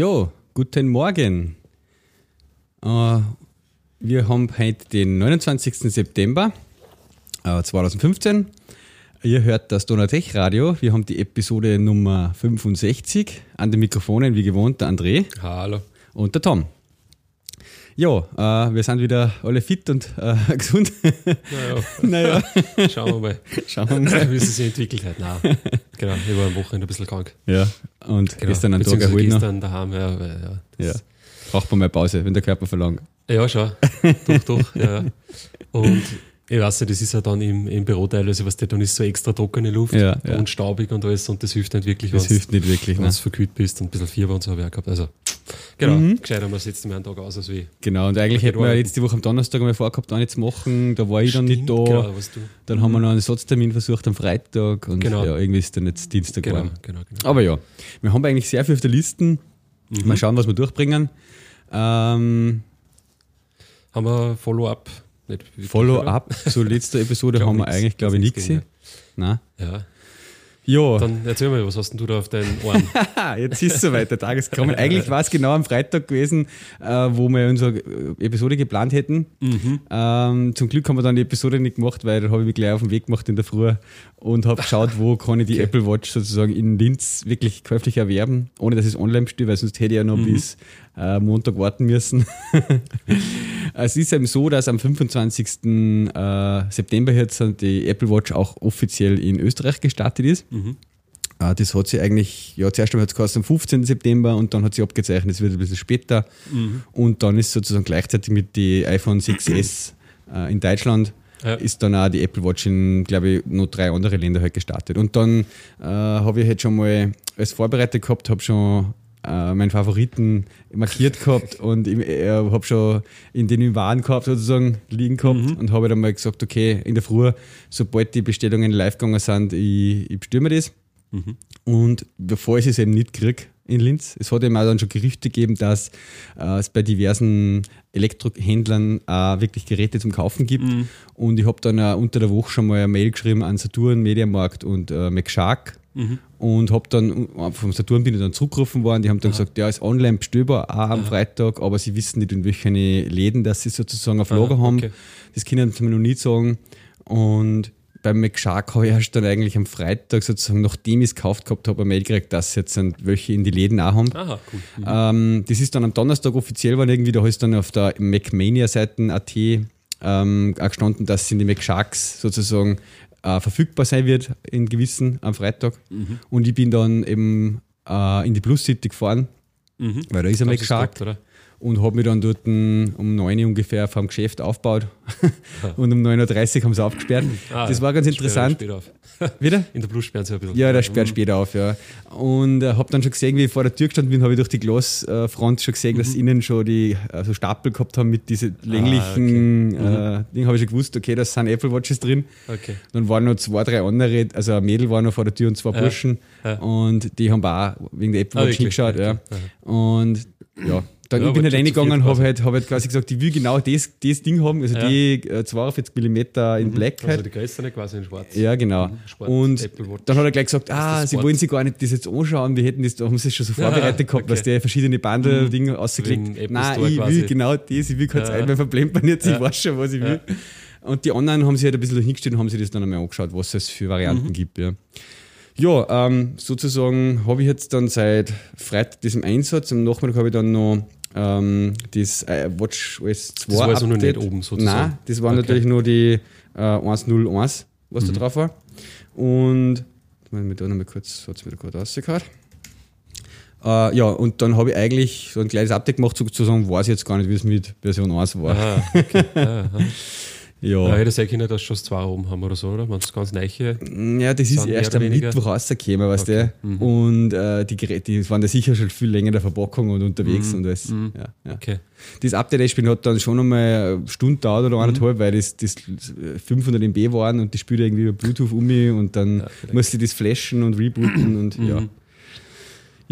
Jo, guten Morgen. Äh, wir haben heute den 29. September äh, 2015. Ihr hört das Donatech Radio. Wir haben die Episode Nummer 65. An den Mikrofonen, wie gewohnt, der André Hallo. und der Tom. Ja, äh, wir sind wieder alle fit und äh, gesund. Naja, naja, schauen wir mal, schauen wir mal. wie es sich entwickelt hat. Nein, genau, ich war am Wochenende ein bisschen krank. Ja, und Genau. gestern einen Tag erholt noch. gestern daheim, ja, weil, ja, Ja. Braucht man mal Pause, wenn der Körper verlangt. ja. schon, doch, doch. Ja. Und ich weiß nicht, das ist ja dann im, im Büro teilweise, was der dann ist so extra trockene Luft Ja, ja. und staubig und alles und das hilft nicht wirklich, Das wenn hilft nicht wirklich. du Ne? verkühlt bist und ein bisschen Fieber und so habe ich auch gehabt. Also, genau, Mhm. gescheiter, man setzt mir einen Tag aus, als wie. Genau, und eigentlich hätten wir du- jetzt die Woche am Donnerstag mal vorgehabt, eine zu machen. Da war ich dann nicht da. Stimmt, Genau, du. Dann haben wir noch einen Ersatztermin versucht am Freitag und Genau. ja, irgendwie ist dann jetzt Dienstag Genau, geworden. genau, genau. Aber ja, wir haben eigentlich sehr viel auf der Liste. Mhm. Mal schauen, was wir durchbringen. Ähm, Haben wir Follow-up? Follow-up zur letzten Episode haben wir nix. eigentlich, glaube ich, nichts gesehen. Nein. Ja, Ja, dann erzähl mal, was hast denn du da auf deinen Ohren? Jetzt ist es soweit, der Tag ist gekommen. Eigentlich war es genau am Freitag gewesen, äh, wo wir unsere Episode geplant hätten. Mhm. Ähm, zum Glück haben wir dann die Episode nicht gemacht, weil da habe ich mich gleich auf den Weg gemacht in der Früh und habe geschaut, wo kann ich die Okay. Apple Watch sozusagen in Linz wirklich käuflich erwerben, ohne dass ich es online bestelle, weil sonst hätte ich ja noch Mhm. bis äh, Montag warten müssen. es ist eben so, dass am 25. Äh, September jetzt die Apple Watch auch offiziell in Österreich gestartet ist. Mhm. Äh, Das hat sie eigentlich, ja, zuerst einmal hat es am 15. September und dann hat sie abgezeichnet, es wird ein bisschen später. Mhm. Und dann ist sozusagen gleichzeitig mit die iPhone 6S äh, in Deutschland Ja. ist dann auch die Apple Watch in, glaube ich, noch drei andere Länder halt gestartet. Und dann äh, habe ich halt schon mal als vorbereitet gehabt, habe schon äh, meinen Favoriten markiert gehabt und ich äh, habe schon in den Waren gehabt, sozusagen liegen gehabt Mhm. und habe dann mal gesagt, okay, in der Früh, sobald die Bestellungen live gegangen sind, ich, ich bestelle mir das. Mhm. Und bevor ich es eben nicht kriege in Linz, es hat eben auch dann schon Gerüchte gegeben, dass äh, es bei diversen Elektrohändlern auch wirklich Geräte zum Kaufen gibt. Mhm. Und ich habe dann auch unter der Woche schon mal eine Mail geschrieben an Saturn, Mediamarkt und äh, McShark. Mhm. Und habe dann, äh, vom Saturn bin ich dann zurückgerufen worden, die haben dann gesagt, ja, ist online bestellbar, auch am Freitag, aber sie wissen nicht, in welchen Läden das sie sozusagen auf Aha, Lager haben. okay. Das können sie mir noch nie sagen. Und beim McShark habe ich erst dann eigentlich am Freitag sozusagen, nachdem ich es gekauft gehabt habe, eine Mail gekriegt, dass jetzt sind welche in die Läden auch haben. Aha, cool. Mhm. Ähm, das ist dann am Donnerstag offiziell war irgendwie, da ist dann auf der MacMania-Seiten.at ähm, auch gestanden, dass in die MacSharks sozusagen äh, verfügbar sein wird in gewissen am Freitag. Mhm. Und ich bin dann eben äh, in die Plus City gefahren, Mhm. weil da ist Hast du's MacShark gehabt? Und habe mich dann dort um 9 Uhr ungefähr vom Geschäft aufgebaut und um 9.30 Uhr haben sie aufgesperrt. Ah, das war ganz interessant. Später auf. Wieder? In der Plus sperren sie ein bisschen. Ja, der sperrt später auf, ja. Und äh, habe dann schon gesehen, wie ich vor der Tür gestanden bin, habe ich durch die Glasfront schon gesehen, dass innen schon die äh, so Stapel gehabt haben mit diesen länglichen äh, Dingen. Habe ich schon gewusst, okay, da sind Apple Watches drin. Okay. Dann waren noch zwei, drei andere, also ein Mädel war noch vor der Tür und zwei Ja, Burschen. ja. Und die haben auch wegen der Apple Ah, Watch wirklich? hingeschaut. Ja. Und ja, dann Ja, ich bin halt zu reingegangen und habe quasi. halt, hab halt quasi gesagt, ich will genau das, das Ding haben, also Ja. die äh, 42 mm in Black halt. Also die größere quasi in schwarz. Ja, genau. Mhm, Sport, und dann hat er gleich gesagt, ah, sie wollen sich gar nicht das jetzt anschauen, wir hätten das, da haben sie es schon so vorbereitet gehabt, okay. dass der verschiedene Bundle-Dinge im Apple Nein, ich quasi. will genau das, ich will keine Ja. Zeit mehr verplempern jetzt, ich Ja. weiß schon, was ich Ja. will. Und die anderen haben sich halt ein bisschen hingestellt und haben sich das dann einmal angeschaut, was es für Varianten Mhm. gibt. Ja, ja ähm, sozusagen habe ich jetzt dann seit Freitag das im Einsatz, am Nachmittag habe ich dann noch ähm, das äh, Watch OS 2 Das war also noch nicht oben sozusagen. Nein, das waren Okay. natürlich nur die äh, 101, was da drauf war. Und ich mir da nochmal kurz, hat es da gerade rausgehauen. Äh, ja, und dann habe ich eigentlich so ein kleines Update gemacht, sozusagen weiß ich jetzt gar nicht, wie es mit Version 1 war. Aha, okay. ja, aha. Ja. Ja, hätte sein können, dass schon zwei oben haben oder so, oder? Wenn es ganz neiche. Ja, das ist erst am weniger? Mittwoch rausgekommen, weißt du. Und äh, die Geräte, die waren da sicher schon viel länger in der Verpackung und unterwegs und alles. Ja, ja. Okay. Das Update-Spiel hat dann schon einmal eine Stunde dauert oder eineinhalb, weil das, das 500 MB waren und die spielt irgendwie über Bluetooth um mich und dann vielleicht. musste ich das flashen und rebooten und ja.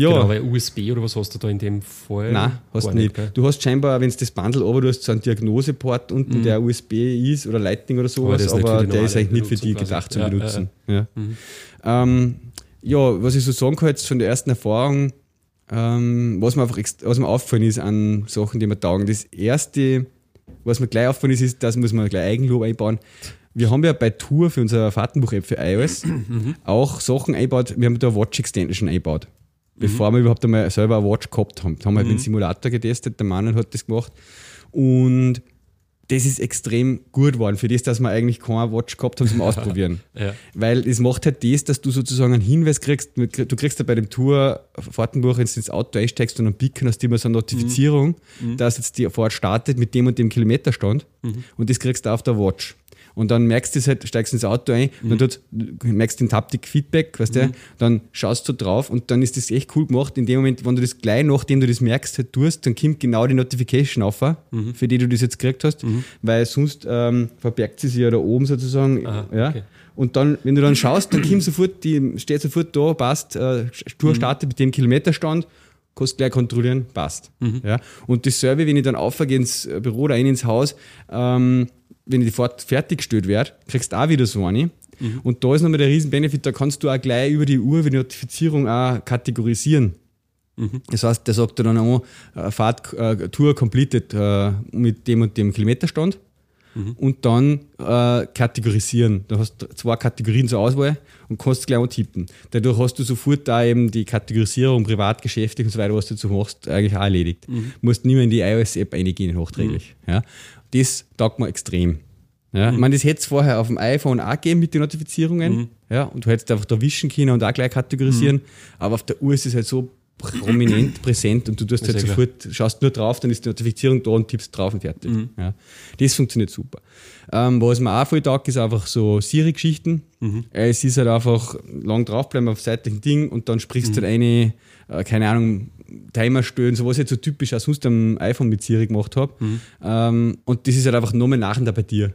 Ja, Genau, weil USB oder was hast du da in dem Fall? nein, hast du nicht. gell? Du hast scheinbar, wenn du das Bundle aber du hast so einen Diagnoseport unten, der USB ist oder Lightning oder sowas, Mhm. nicht aber, die der ist eigentlich nicht für die gedacht zum Ja, Benutzen. Ja. Ähm, ja, was ich so sagen kann jetzt von der ersten Erfahrung, ähm, was mir einfach was mir aufgefallen ist an Sachen, die mir taugen. Das erste, was mir gleich aufgefallen ist, ist, das muss man gleich Eigenlob einbauen. Wir haben ja bei Tour für unser Fahrtenbuch-App für iOS auch Sachen eingebaut. Wir haben da Watch Extension eingebaut. Bevor wir überhaupt einmal selber eine Watch gehabt haben. Das haben wir halt mit dem Simulator getestet, der Manuel hat das gemacht. Und das ist extrem gut geworden, für das, dass wir eigentlich keine Watch gehabt haben zum Ausprobieren. Ja. Weil es macht halt das, dass du sozusagen einen Hinweis kriegst, du kriegst ja bei dem Tour Fahrtenbuch, wenn du ins Auto einsteigst und dann Beacon hast du immer so eine Notifizierung, dass jetzt die Fahrt startet mit dem und dem Kilometerstand und das kriegst du auf der Watch. Und dann merkst du es halt, steigst ins Auto ein und dann tut, du merkst den Taptic-Feedback, weißt du, dann schaust du drauf und dann ist das echt cool gemacht. In dem Moment, wenn du das gleich, nachdem du das merkst, halt tust, dann kommt genau die Notification auf, für die du das jetzt gekriegt hast, weil sonst ähm, verbergt sie sich ja da oben sozusagen. Aha, ja. okay. Und dann, wenn du dann schaust, dann kommt sofort, die steht sofort da, passt, äh, Tour startet mit dem Kilometerstand, kannst gleich kontrollieren, passt. Ja. Und dasselbe, wenn ich dann aufgehe ins Büro oder rein ins Haus, ähm, wenn die Fahrt fertiggestellt wird, kriegst du auch wieder so eine. Und da ist nochmal der Riesen-Benefit, da kannst du auch gleich über die Uhr, über die Notifizierung auch kategorisieren. Das heißt, der sagt dir dann auch, äh, Fahrt, äh, Tour completed äh, mit dem und dem Kilometerstand und dann äh, kategorisieren. Da hast du zwei Kategorien zur Auswahl und kannst gleich antippen. Dadurch hast du sofort da eben die Kategorisierung privat, geschäftlich und so weiter, was du dazu machst, eigentlich auch erledigt. Musst nicht mehr in die iOS-App eingehen, nachträglich. Ja. Das taugt mir extrem. Ja, Ich meine, das hätte es vorher auf dem iPhone auch gegeben mit den Notifizierungen. Ja, und du hättest einfach da wischen können und auch gleich kategorisieren. Aber auf der Uhr ist es halt so prominent präsent und du tust halt sofort, schaust nur drauf, dann ist die Notifizierung da und tippst drauf und fertig. Ja. Das funktioniert super. Ähm, was mir auch voll taugt, ist einfach so Siri-Geschichten. Äh, Es ist halt einfach lang draufbleiben auf seitlichen Ding und dann sprichst du halt eine, äh, keine Ahnung, Timer stellen, so was ich jetzt so typisch auch sonst am iPhone mit Siri gemacht habe. Ähm, und das ist halt einfach nochmal nachher bei dir.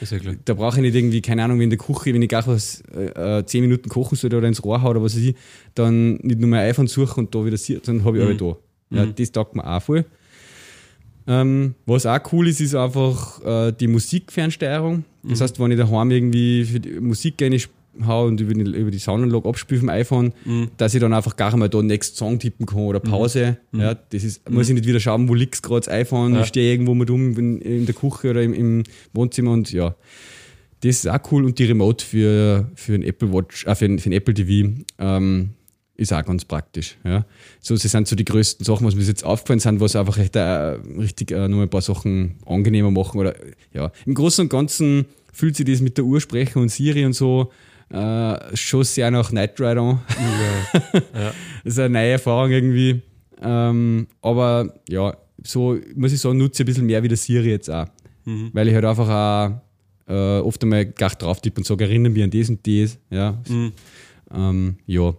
Ist ja klar. Da brauche ich nicht irgendwie, keine Ahnung, wenn in der Küche, wenn ich gar was äh, äh, 10 Minuten kochen soll oder ins Rohr haue oder was weiß ich, dann nicht nur mein iPhone suchen und da wieder, Siri- dann habe ich alle da. Ja, das taugt mir auch voll. Ähm, was auch cool ist, ist einfach äh, die Musikfernsteuerung. Das heißt, wenn ich daheim irgendwie für die Musik rein hau und über die, über die Soundanlage abspiele vom iPhone, dass ich dann einfach gar mal da Next Song tippen kann oder Pause. Ja, das ist, muss ich nicht wieder schauen, wo liegt gerade das iPhone, Ja. ich stehe irgendwo mal dumm in, in der Küche oder im, im Wohnzimmer und ja. Das ist auch cool und die Remote für, für ein Apple Watch, äh, für, ein, für ein Apple TV ähm, ist auch ganz praktisch. Ja. So, das sind so die größten Sachen, was mir jetzt aufgefallen sind, was einfach echt, äh, richtig äh, noch ein paar Sachen angenehmer machen. Oder, ja. Im Großen und Ganzen fühlt sich das mit der Uhr sprechen und Siri und so äh, schon sehr nach Night Ride an. Ja. Das ist eine neue Erfahrung irgendwie. Ähm, aber ja, so muss ich sagen, nutze ich ein bisschen mehr wie der Siri jetzt auch. Weil ich halt einfach auch äh, oft einmal gar drauf tippe und sage, erinnere mich an das und das. Ja. Ähm, ja.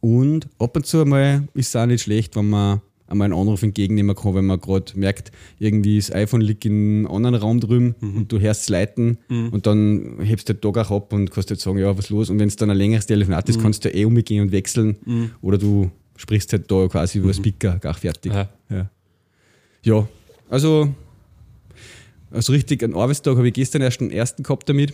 Und ab und zu mal ist es auch nicht schlecht, wenn man einmal einen Anruf entgegennehmen kann, wenn man gerade merkt, irgendwie das iPhone liegt in einem anderen Raum drüben und du hörst es leiten und dann hebst du den Tag auch ab und kannst halt sagen, ja, was los? Und wenn es dann ein längeres Telefonat ist, kannst du eh umgehen und wechseln oder du sprichst halt da quasi über Speaker gar fertig. Ja. Ja. ja, also also richtig, einen Arbeitstag habe ich gestern erst den ersten gehabt damit.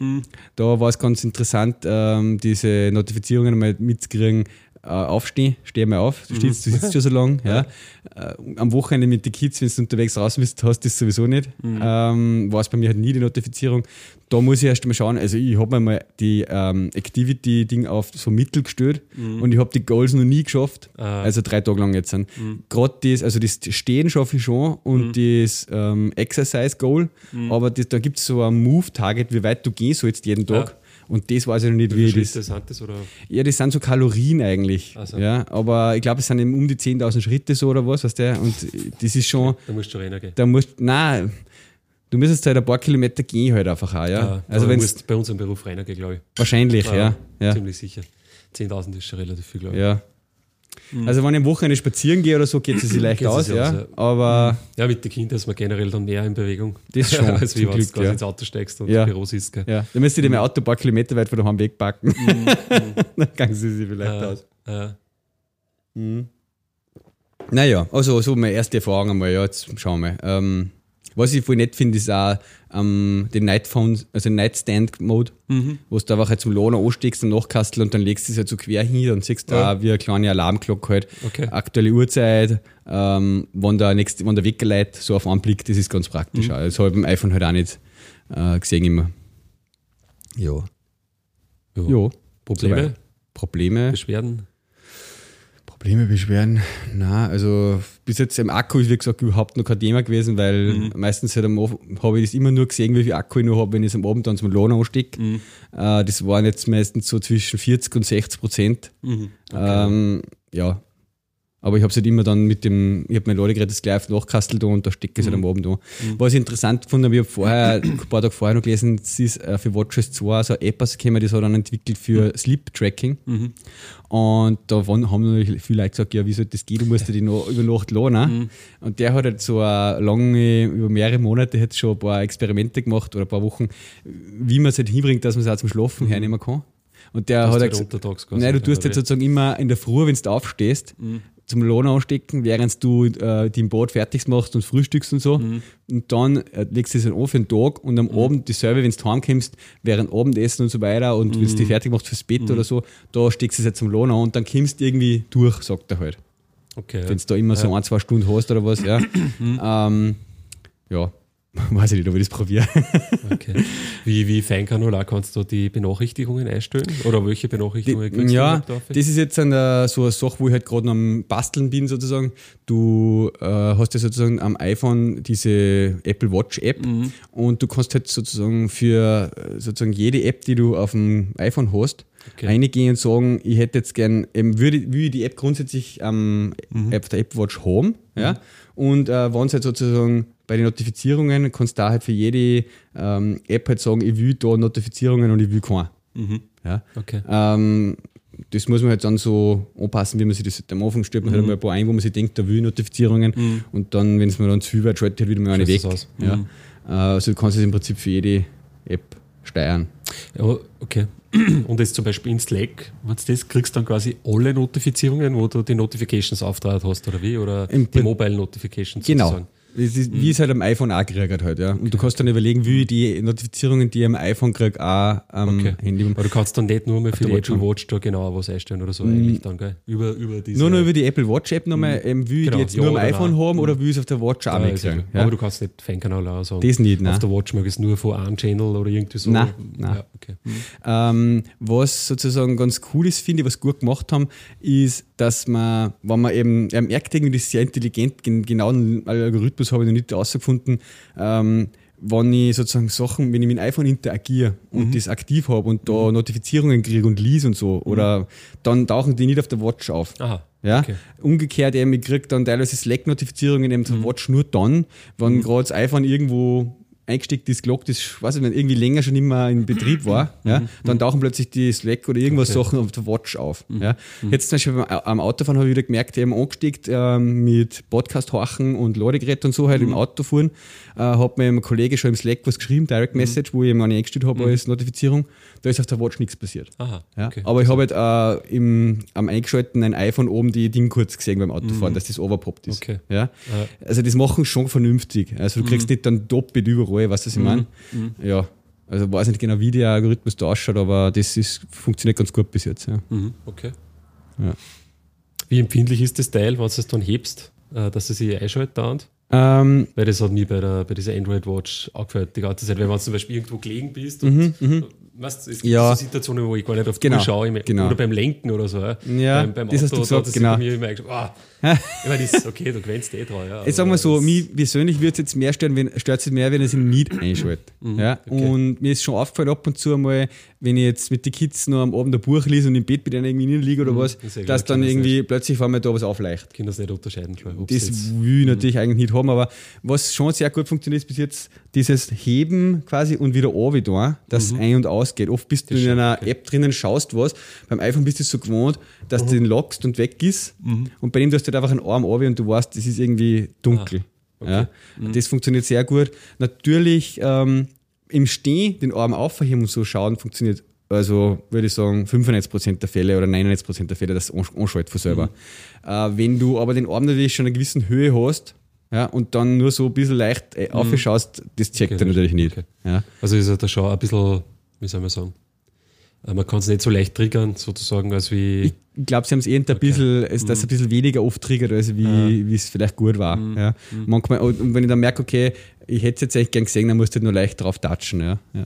Da war es ganz interessant, ähm, diese Notifizierungen mal mitzukriegen. Äh, aufstehen, steh mal auf, du, stehst, du sitzt schon so lang. Ja. Äh, am Wochenende mit den Kids, wenn du unterwegs raus bist, hast du das sowieso nicht. Ähm, war es bei mir halt nie die Notifizierung. Da muss ich erst mal schauen, also ich habe mir mal die ähm, Activity-Ding auf so Mittel gestellt und ich habe die Goals noch nie geschafft. Ah. Also drei Tage lang jetzt sind. Gerade das, also das Stehen schaffe ich schon und das ähm, Exercise-Goal, aber das, da gibt es so ein Move-Target, wie weit du gehen sollst jeden Tag. Ja. Und das weiß ich noch nicht, wie Wie das. sind das? Oder? Ja, das sind so Kalorien eigentlich. Ach so. Ja, aber ich glaube, es sind eben um die 10.000 Schritte so oder was, weißt du? Und das ist schon, Da musst du rennen gehen. da musst, nein, du müsstest halt ein paar Kilometer gehen halt einfach auch, ja. Ja, also du musst bei uns im Beruf rennen gehen, glaube ich. wahrscheinlich, ja. ja. Ziemlich sicher. 10.000 ist schon relativ viel, glaube ich. Ja. Also wenn ich am Wochenende spazieren gehe oder so, geht es sich leicht aus, ja. aus, ja. Aber Ja, mit den Kindern ist man generell dann mehr in Bewegung. Das schon, Als wie wenn du quasi ja. ins Auto steigst und Ja. im Büro sitzt. Gell? ja, dann müsste ich mein Auto ein paar Kilometer weit von daheim wegpacken. dann kann sie sich vielleicht Äh, aus. äh, Naja, also so meine erste Erfahrung einmal, ja, jetzt schauen wir mal. Ähm, Was ich voll nett finde, ist auch ähm, den Nightphone, also Nightstand-Mode, wo du da einfach halt zum Lohner ansteckst und nachkastel und dann legst du es halt so quer hin und siehst da Ja. wie eine kleine Alarmglocke halt. Okay. Aktuelle Uhrzeit, ähm, wann der nächste, wann der Wecker leitet, so auf einen Blick, das ist ganz praktisch. auch. Das habe ich beim iPhone halt auch nicht äh, gesehen immer. Ja. Ja. Ja. Probleme. Probleme. Beschwerden. Probleme, Beschwerden? Na, also bis jetzt im Akku ist wie gesagt überhaupt noch kein Thema gewesen, weil Mhm. meistens halt habe ich das immer nur gesehen, wie viel Akku ich noch habe, wenn ich es am Abend dann zum Lohn anstecke. Mhm. Äh, das waren jetzt meistens so zwischen 40 und 60 Prozent. Mhm. Ähm, ja. Aber ich habe es halt immer dann mit dem, ich habe mein Ladegerät das gleich da und da stecke ich es halt am Abend da. Was ich interessant fand, habe ich hab vorher, ein paar Tage vorher noch gelesen, es ist äh, für Watches 2 so eine App rausgekommen, die hat dann entwickelt für Sleep Tracking. Und da waren, haben natürlich viele Leute gesagt, ja, wie soll das gehen, du musst ja die noch über Nacht laden. Und der hat halt so eine lange, über mehrere Monate jetzt schon ein paar Experimente gemacht oder ein paar Wochen, wie man es halt hinbringt, dass man es auch zum Schlafen hernehmen kann. Und der Dass hat halt halt gesagt, Nein, du nicht, tust jetzt sozusagen immer in der Früh, wenn du aufstehst, zum Lohn anstecken, während du äh, die im Bad fertig machst und frühstückst und so. Und dann äh, legst du es dann an für den Tag und am Abend dasselbe, wenn du heimkommst, während Abendessen und so weiter und wenn du dich fertig machst fürs Bett oder so, da steckst du es jetzt zum Lohn an und dann kommst du irgendwie durch, sagt er halt. Okay, ja. Wenn du da immer so ein, zwei Stunden hast oder was, ja. ähm, ja, weiß ich nicht, ob ich das probiere. okay. Wie, wie Feingranular kannst du die Benachrichtigungen einstellen? Oder welche Benachrichtigungen kriegst ja, du auf? das ist jetzt eine, so eine Sache, wo ich halt gerade am Basteln bin sozusagen. Du äh, hast ja sozusagen am iPhone diese Apple Watch App Mhm. und du kannst halt sozusagen für äh, sozusagen jede App, die du auf dem iPhone hast, Okay. reingehen und sagen, ich hätte jetzt gern, eben würde, würde ich die App grundsätzlich am Mhm. App der Apple Watch haben, ja. Und äh, wenn es halt sozusagen bei den Notifizierungen kannst du da halt für jede ähm, App halt sagen, ich will da Notifizierungen und ich will keine. Mhm. Ja. Okay. Ähm, das muss man halt dann so anpassen, wie man sich das halt am Anfang stellt. Man Mhm. halt einmal ein paar ein, wo man sich denkt, da will ich Notifizierungen. Und dann, wenn es mir dann zu viel wird, schaltet halt wieder mal eine weg. Aus. Ja. Mhm. Äh, also du kannst es im Prinzip für jede App steuern. Ja, okay. Und jetzt zum Beispiel in Slack, wenn du das kriegst, dann quasi alle Notifizierungen, wo du die Notifications auftragen hast, oder wie? Oder Im die Mobile Notifications Genau. sozusagen. Ist, Wie es halt am iPhone auch gekriegt halt, ja. Und du kannst dann überlegen, wie ich die Notifizierungen, die ich am iPhone kriege, auch am Okay. Handy. Aber du kannst dann nicht nur mehr für der die Watch Apple. Watch da genauer was einstellen oder so eigentlich dann, gell? Über, über diese... Nur noch über die Apple Watch App nochmal, ähm, will ich Genau, die jetzt ja nur am iPhone nein. haben oder will ich es auf der Watch auch mal ja gut. Ja. Aber du kannst nicht Feinkanal auch sagen. Das nicht, nein. Auf der Watch mag es nur von einem Channel oder irgendwie so. Nein, nein. Ja, okay. Ähm, was sozusagen ganz cool ist, finde ich, was gut gemacht haben, ist, dass man, wenn man eben, er merkt irgendwie, das ist sehr intelligent, gen genau einen Algorithmus habe ich noch nicht rausgefunden, ähm, wenn ich sozusagen Sachen, wenn ich mit dem iPhone interagiere und das aktiv habe und da Notifizierungen kriege und lese und so, oder dann tauchen die nicht auf der Watch auf. Aha. Ja? Okay. Umgekehrt eben, ich kriege dann teilweise Slack-Notifizierungen eben zur Watch nur dann, wenn gerade das iPhone irgendwo eingesteckt ist, gelockt ist, weiß ich nicht, irgendwie länger schon immer in Betrieb war, ja, dann tauchen plötzlich die Slack oder irgendwas Okay. Sachen auf der Watch auf. Ja. Jetzt zum Beispiel beim, am Autofahren habe ich wieder gemerkt, eben angesteckt ähm, mit Podcast horchen und Ladegerät und so halt im Auto fahren, äh, hat mir ein Kollege schon im Slack was geschrieben, Direct Message, wo ich ihm eine eingestellt habe als Notifizierung, da ist auf der Watch nichts passiert. Aha. Ja, okay. Aber ich habe halt äh, im, am eingeschalteten iPhone oben die Ding kurz gesehen beim Autofahren, dass das overpoppt ist. Mhm. Okay. Ja? Also das machen schon vernünftig. Also du kriegst nicht dann doppelt überall, weißt du, was ich meine? Mhm. Ja. Also weiß nicht genau, wie der Algorithmus da ausschaut, aber das ist, funktioniert ganz gut bis jetzt. Ja. Mhm, okay. Ja. Wie empfindlich ist das Teil, wenn du es dann hebst, äh, dass es sich einschaltet dauernd? Ähm, Weil das hat mir bei, der, bei dieser Android Watch angefällt die ganze Zeit. Wenn du zum Beispiel irgendwo gelegen bist und weißt, es gibt Mhm, Ja. so Situationen, wo ich gar nicht auf die Genau, Uhr schaue, genau. oder beim Lenken oder so. Ja, beim, beim das hast du Auto, gesagt, genau. bei mir immer ich meine, das ist okay, du gewöhnst eh dran. Ja, Ich sag mal aber so, mich persönlich würde es jetzt mehr stören, wenn, stört es mehr, wenn es ihn nicht einschaltet. ja? Mhm, okay. Und mir ist schon aufgefallen ab und zu einmal, wenn ich jetzt mit den Kids noch am Abend ein Buch lese und im Bett bei denen irgendwie niederliege oder was, das ja dass dann irgendwie plötzlich vor mir da was aufleicht. Kinder das nicht unterscheiden, klar. Das jetzt- will ich natürlich eigentlich nicht haben, aber was schon sehr gut funktioniert, ist bis jetzt dieses Heben quasi und wieder da, dass es ein- und ausgeht. Oft bist du Das in stimmt, einer okay. App drinnen, schaust was. Beim iPhone bist du so gewohnt, dass du den lockst und weg ist. Und bei dem du hast du halt einfach einen Arm runter und du weißt, das ist irgendwie dunkel. Ja? Das funktioniert sehr gut. Natürlich ähm, im Stehen den Arm aufheben und so schauen funktioniert also würde ich sagen 95% der Fälle oder 99% der Fälle, es ansch- anschaltet von selber. Äh, wenn du aber den Arm natürlich schon in einer gewissen Höhe hast, ja, und dann nur so ein bisschen leicht äh, aufschaust, das checkt Okay, er natürlich nicht. okay. Ja. Also ist er da schon ein bisschen, wie soll man sagen, äh, man kann es nicht so leicht triggern, sozusagen, als wie. Ich glaube, sie haben es eher ein bisschen, es, dass es ein bisschen weniger oft triggert, als wie, wie es vielleicht gut war. Ja. Manchmal, und wenn ich dann merke, okay, ich hätte es jetzt echt gern gesehen, dann musst du halt nur leicht drauf touchen. Ja. Ja.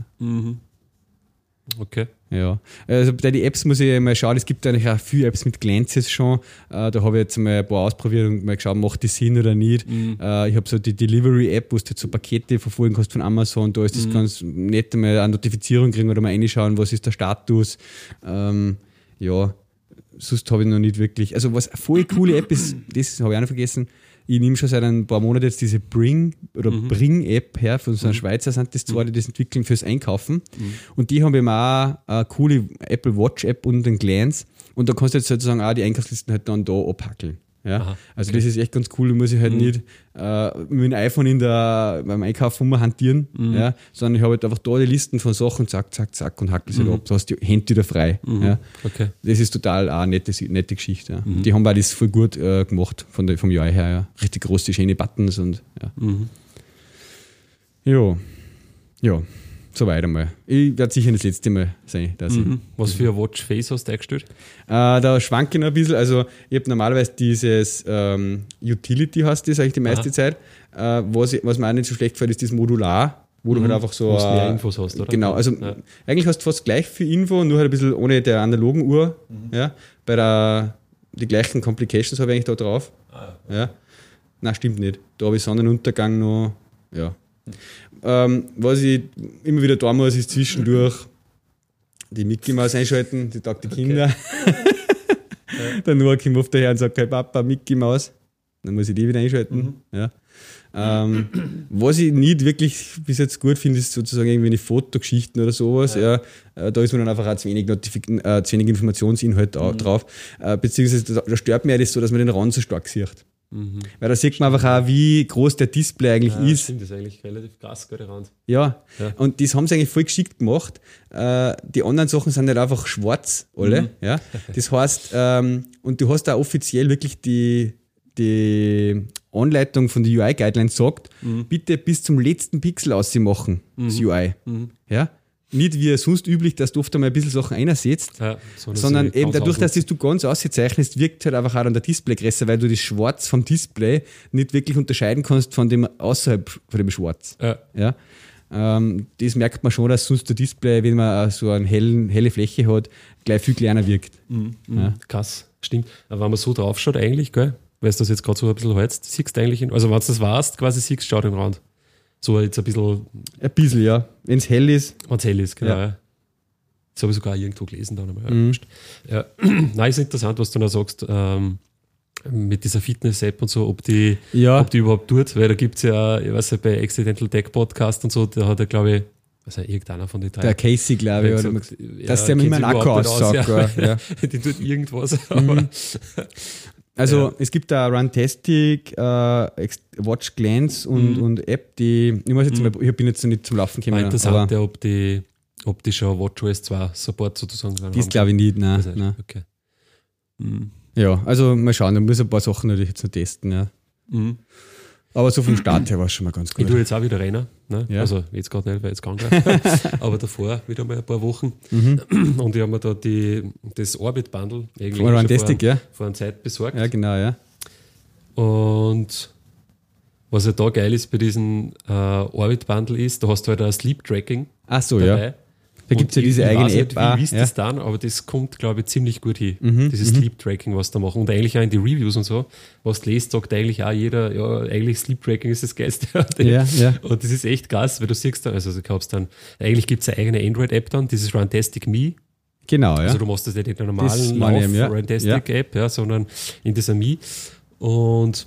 Okay. Ja, also bei den Apps muss ich mal schauen, es gibt eigentlich auch viele Apps mit Glances schon. Äh, da habe ich jetzt mal ein paar ausprobiert und mal geschaut, macht die Sinn oder nicht. Äh, ich habe so die Delivery-App, wo du halt so Pakete verfolgen kannst von Amazon. Da ist das ganz nett, mal eine Notifizierung kriegen oder mal reinschauen, was ist der Status. Ähm, ja, sonst habe ich noch nicht wirklich. Also, was eine voll coole App ist, das habe ich auch noch vergessen. Ich nehme schon seit ein paar Monaten jetzt diese Bring oder Bring-App her, von so einer Schweizer sind das zwei, die das entwickeln fürs Einkaufen. Und die haben eben auch eine coole Apple Watch-App und den Glance. Und da kannst du jetzt sozusagen auch die Einkaufslisten halt dann da abhackeln. Ja? Aha, also das ist echt ganz cool, da muss ich halt nicht äh, mit dem iPhone in der, beim Einkaufen rumhantieren, ja? sondern ich habe halt einfach da die Listen von Sachen, zack, zack, zack und hackel sie halt ab. Du hast die Hände wieder frei. Ja? Okay. Das ist total eine nette, nette Geschichte. Ja. Die haben auch das voll gut äh, gemacht von der, vom UI her. Ja. Richtig große, schöne Buttons und ja. Ja, ja, soweit einmal. Ich werde sicher nicht das letzte Mal sein. Dass ich, Was für ein Watch Face hast du eingestellt? äh, da schwanke ich noch ein bisschen. Also, ich habe normalerweise dieses ähm, Utility, heißt das eigentlich die meiste Aha. Zeit. Äh, was, was mir auch nicht so schlecht gefällt, ist das Modular, wo du halt einfach so. Wo mehr Infos hast, oder? Genau, also Ja. eigentlich hast du fast gleich viel Info, nur halt ein bisschen ohne der analogen Uhr. Mhm. Ja, bei der, die gleichen Complications habe ich eigentlich da drauf. Ah, Ja. Nein, stimmt nicht. Da habe ich Sonnenuntergang noch. Ja. Ähm, was ich immer wieder tun muss, ist zwischendurch die Mickey Maus einschalten, die Tag die Kinder. Der Noah kommt oft daher und sagt, hey Papa, Mickey Maus. Dann muss ich die wieder einschalten. Ja. Ähm, was ich nicht wirklich bis jetzt gut finde, ist sozusagen irgendwie Fotogeschichten oder sowas. Ja. Äh, da ist mir dann einfach auch zu wenig, Notifik äh, zu wenig Informationsinhalt au- drauf. Äh, beziehungsweise da, da stört mir das so, dass man den Rand so stark sieht. Weil da sieht man einfach auch, wie groß der Display eigentlich Ja, ist. stimmt, das ist eigentlich relativ krass, Rand. Ja. Ja. und das haben sie eigentlich voll geschickt gemacht. Äh, die anderen Sachen sind nicht einfach schwarz, alle. Mhm. Ja. Das heißt, ähm, und du hast da offiziell wirklich die, die Anleitung von der UI-Guidelines sagt, Mhm. bitte bis zum letzten Pixel ausmachen, das UI. Mhm. Ja. Nicht wie sonst üblich, dass du oft einmal ein bisschen Sachen einsetzt. Ja, Sondern eben dadurch, dass das du ganz auszeichnest, wirkt halt einfach auch an der Displaygröße, weil du das Schwarz vom Display nicht wirklich unterscheiden kannst von dem außerhalb von dem Schwarz. Ja, Ja. Ähm, das merkt man schon, dass sonst der Display, wenn man so eine hellen, helle Fläche hat, gleich viel kleiner wirkt. Ja. krass, stimmt. Aber wenn man so drauf schaut, eigentlich, gell, weil du das jetzt gerade so ein bisschen hältst, siehst du eigentlich, in, also wenn du das weißt, quasi siehst, schau den Rand. So jetzt ein bisschen, Ein bisschen, ja. Wenn es hell ist. wenn es hell ist, genau. Ja. Das habe ich sogar irgendwo gelesen dann einmal. Wurscht. ja. Nein, ist interessant, was du da sagst, ähm, mit dieser Fitness-App und so, ob die, Ja. ob die überhaupt tut, weil da gibt es ja, ich weiß ja, bei Accidental Tech Podcast und so, da hat er, glaube ich, also irgendeiner von den drei. Der Casey, glaube ich. Oder gesagt, dass ja, der mit kennt meinem sich Akku nicht aus, aussagt. Ja. Ja. die tut irgendwas, Mhm. Also Ja. es gibt da Runtastic, äh, Watch Glance und, und App, die, ich muss jetzt mal, ich bin jetzt noch nicht zum Laufen war gekommen, interessant, aber ob die, ob die schon WatchOS 2 Support sozusagen die ist glaube ich nicht, nein, Das heißt, nein. Okay. Mhm. Ja, also mal schauen, da muss ich ein paar Sachen natürlich jetzt noch testen, ja. Aber so vom Start her war es schon mal ganz Ich gut. tue jetzt auch wieder Rennen. Ne? Ja. Also jetzt gerade nicht, weil jetzt krank Aber davor wieder mal ein paar Wochen. Mhm. Und ich habe mir da die, das Orbit-Bundle Runtastic, vor, ja. vor einer Zeit besorgt. Ja, genau, ja. Und was ja da geil ist bei diesem äh, Orbit-Bundle ist, da hast du halt ein Sleep-Tracking Ach so, dabei. ja. Da gibt es ja diese eigene App nicht. Wie ist ja. das dann? Aber das kommt, glaube ich, ziemlich gut hin. Mhm, Dieses Sleep-Tracking, was da machen. Und eigentlich auch in die Reviews und so, was du lest, sagt eigentlich auch jeder, ja, eigentlich Sleep-Tracking ist das Geilste. Ja, ja. Und das ist echt krass, weil du siehst da, also du glaubst dann, eigentlich gibt es eine eigene Android-App dann, dieses Runtastic Me. Genau, ja. Also du machst das nicht in der normalen meine ich Lauf eben, ja. Runtastic-App, ja, sondern in dieser Me. Und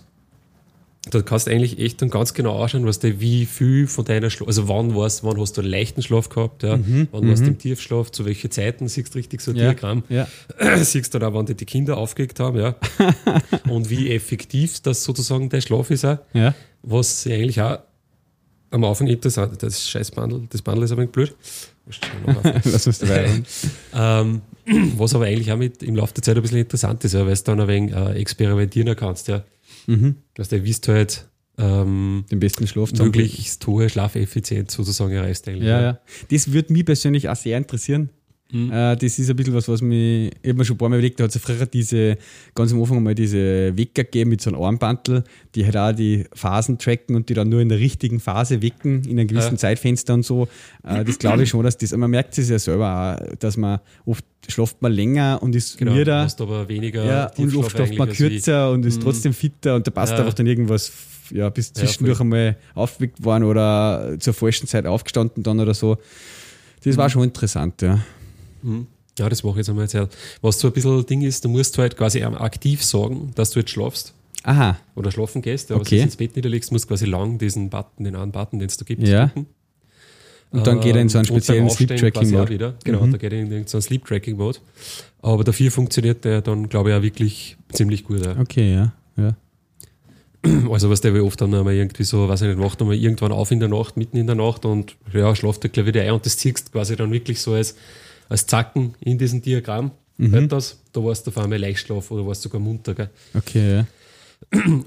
da kannst du eigentlich echt dann ganz genau anschauen, was der wie viel von deiner Schlaf, also wann warst, wann hast du einen leichten Schlaf gehabt, ja, wann warst du im Tiefschlaf, zu welchen Zeiten, siehst du richtig so ein Mhm, ja, Diagramm. ja. Siehst du dann auch, wann die, die Kinder aufgeregt haben, ja. und wie effektiv das sozusagen der Schlaf ist auch. ja. Was eigentlich auch am Anfang interessant ist, das scheiß Bundle, das Bundle ist aber ein bisschen blöd. Lass uns dabei ähm, was aber eigentlich auch mit im Laufe der Zeit ein bisschen interessant ist, ja, weil du dann ein wenig äh, experimentieren kannst. Ja. Mhm. Dass du wisst halt, ähm, Den besten Schlaf möglichst hohe Schlafeffizienz sozusagen erreichst eigentlich. Ja, ja. Das würde mich persönlich auch sehr interessieren. Mhm. Äh, das ist ein bisschen was, was mich, ich habe mir schon ein paar Mal überlegt, da hat es ja früher diese, ganz am Anfang mal diese Wecker gegeben mit so einem Armbandel, die halt auch die Phasen tracken und die dann nur in der richtigen Phase wecken, in einem gewissen Ja. Zeitfenster und so. Äh, das glaube ich schon, dass das, man merkt es ja selber auch, dass man oft schlaft man länger und ist Genau, müder. hast aber weniger Ja, und oft schlaft man kürzer und ist trotzdem fitter und da passt Ja. einfach dann irgendwas, ja, bis Ja, zwischendurch einmal aufgeweckt worden oder zur falschen Zeit aufgestanden dann oder so. Das war schon interessant, ja. Mhm. Ja, das mache ich jetzt einmal erzählt. Was so ein bisschen Ding ist, du musst halt quasi aktiv sagen, dass du jetzt schlafst Aha, oder schlafen gehst, aber Okay. wenn du ins Bett niederlegst, musst du quasi lang diesen Button, den einen Button, den es da gibt, Ja. drücken. und dann geht er in so einen Ähm, speziellen Sleep-Tracking-Mode. wieder. Genau, da geht er in irgendeinen Sleep-Tracking-Mode. Aber dafür funktioniert der dann, glaube ich, auch wirklich ziemlich gut. Ja. Okay, ja. ja. Also was der will oft dann einmal irgendwie so, weiß ich nicht, wacht einmal irgendwann auf in der Nacht, mitten in der Nacht und ja, schlaft er gleich wieder ein und das ziehst quasi dann wirklich so als, als Zacken in diesem Diagramm. Mhm. Das? Da warst du auf einmal Leichtschlaf oder warst sogar munter. Gell? Okay, ja.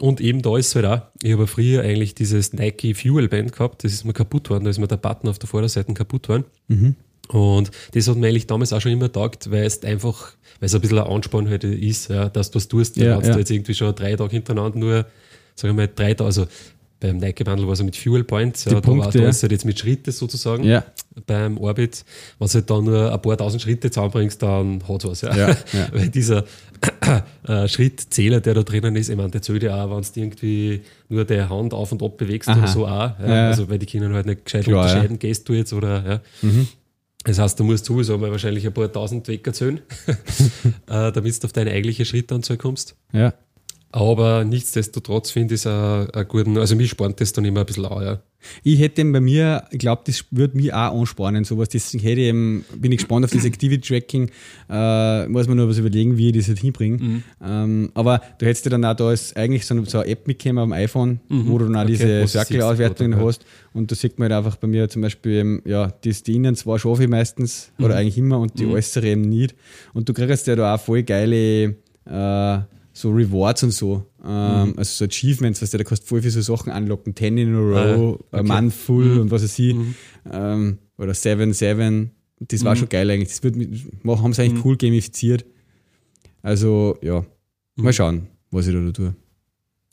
Und eben da ist es halt auch, ich habe früher eigentlich dieses Nike Fuel Band gehabt, das ist mir kaputt worden, da ist mir der Button auf der Vorderseite kaputt worden. Und das hat mir eigentlich damals auch schon immer taugt, weil es einfach, weil es ein bisschen ein Ansporn halt ist, ja, dass du was tust. Ja, ja. du jetzt irgendwie schon drei Tage hintereinander nur, sagen wir mal, drei Tage, also beim Nike Bundle war es mit Fuel Points, ja, da, war, da ja. ist es halt jetzt mit Schritte sozusagen Ja, beim Orbit, wenn du halt dann nur ein paar tausend Schritte zusammenbringst, dann hat was. Ja. Ja, ja. Weil dieser äh, Schrittzähler, der da drinnen ist, ich meine, der zählt ja auch, wenn du irgendwie nur die Hand auf und ab bewegst Aha. oder so auch. Also, weil die können halt nicht gescheit Klar, ja. unterscheiden, gehst du jetzt oder. Ja. Das heißt, du musst sowieso mal wahrscheinlich ein paar tausend Wecker zählen, äh, damit du auf deine eigentliche Schrittanzahl kommst. ja. Aber nichtsdestotrotz finde ich es ein, ein guten, also mich spornt das dann immer ein bisschen an, ja. Ich hätte eben bei mir, ich glaube, das würde mich auch anspornen, sowas. Deswegen hätte ich eben, bin ich gespannt auf das Activity-Tracking. Äh, muss man nur was überlegen, wie ich das halt hinbringe. Mhm. Ähm, aber du hättest ja dann auch da ist eigentlich so eine, so eine App mitgekommen am iPhone, wo du dann auch Mhm. Okay, diese Circle-Auswertungen hast. Und da sieht man halt einfach bei mir zum Beispiel, eben, ja, das, die innen zwei schaffe ich meistens, Mhm. oder eigentlich immer, und die äußere eben nicht. Und du kriegst ja da auch voll geile äh, so Rewards und so. Ähm, Also so Achievements, weißt du, da kannst du voll viele so Sachen anlocken. 10 in a row, Ah, ja. a Okay. Mhm. month full und was weiß ich. Ähm, oder 7, 7. Das Mhm. war schon geil eigentlich. Das wird haben sie eigentlich cool gamifiziert. Also, ja, Mhm. mal schauen, was ich da, da tue.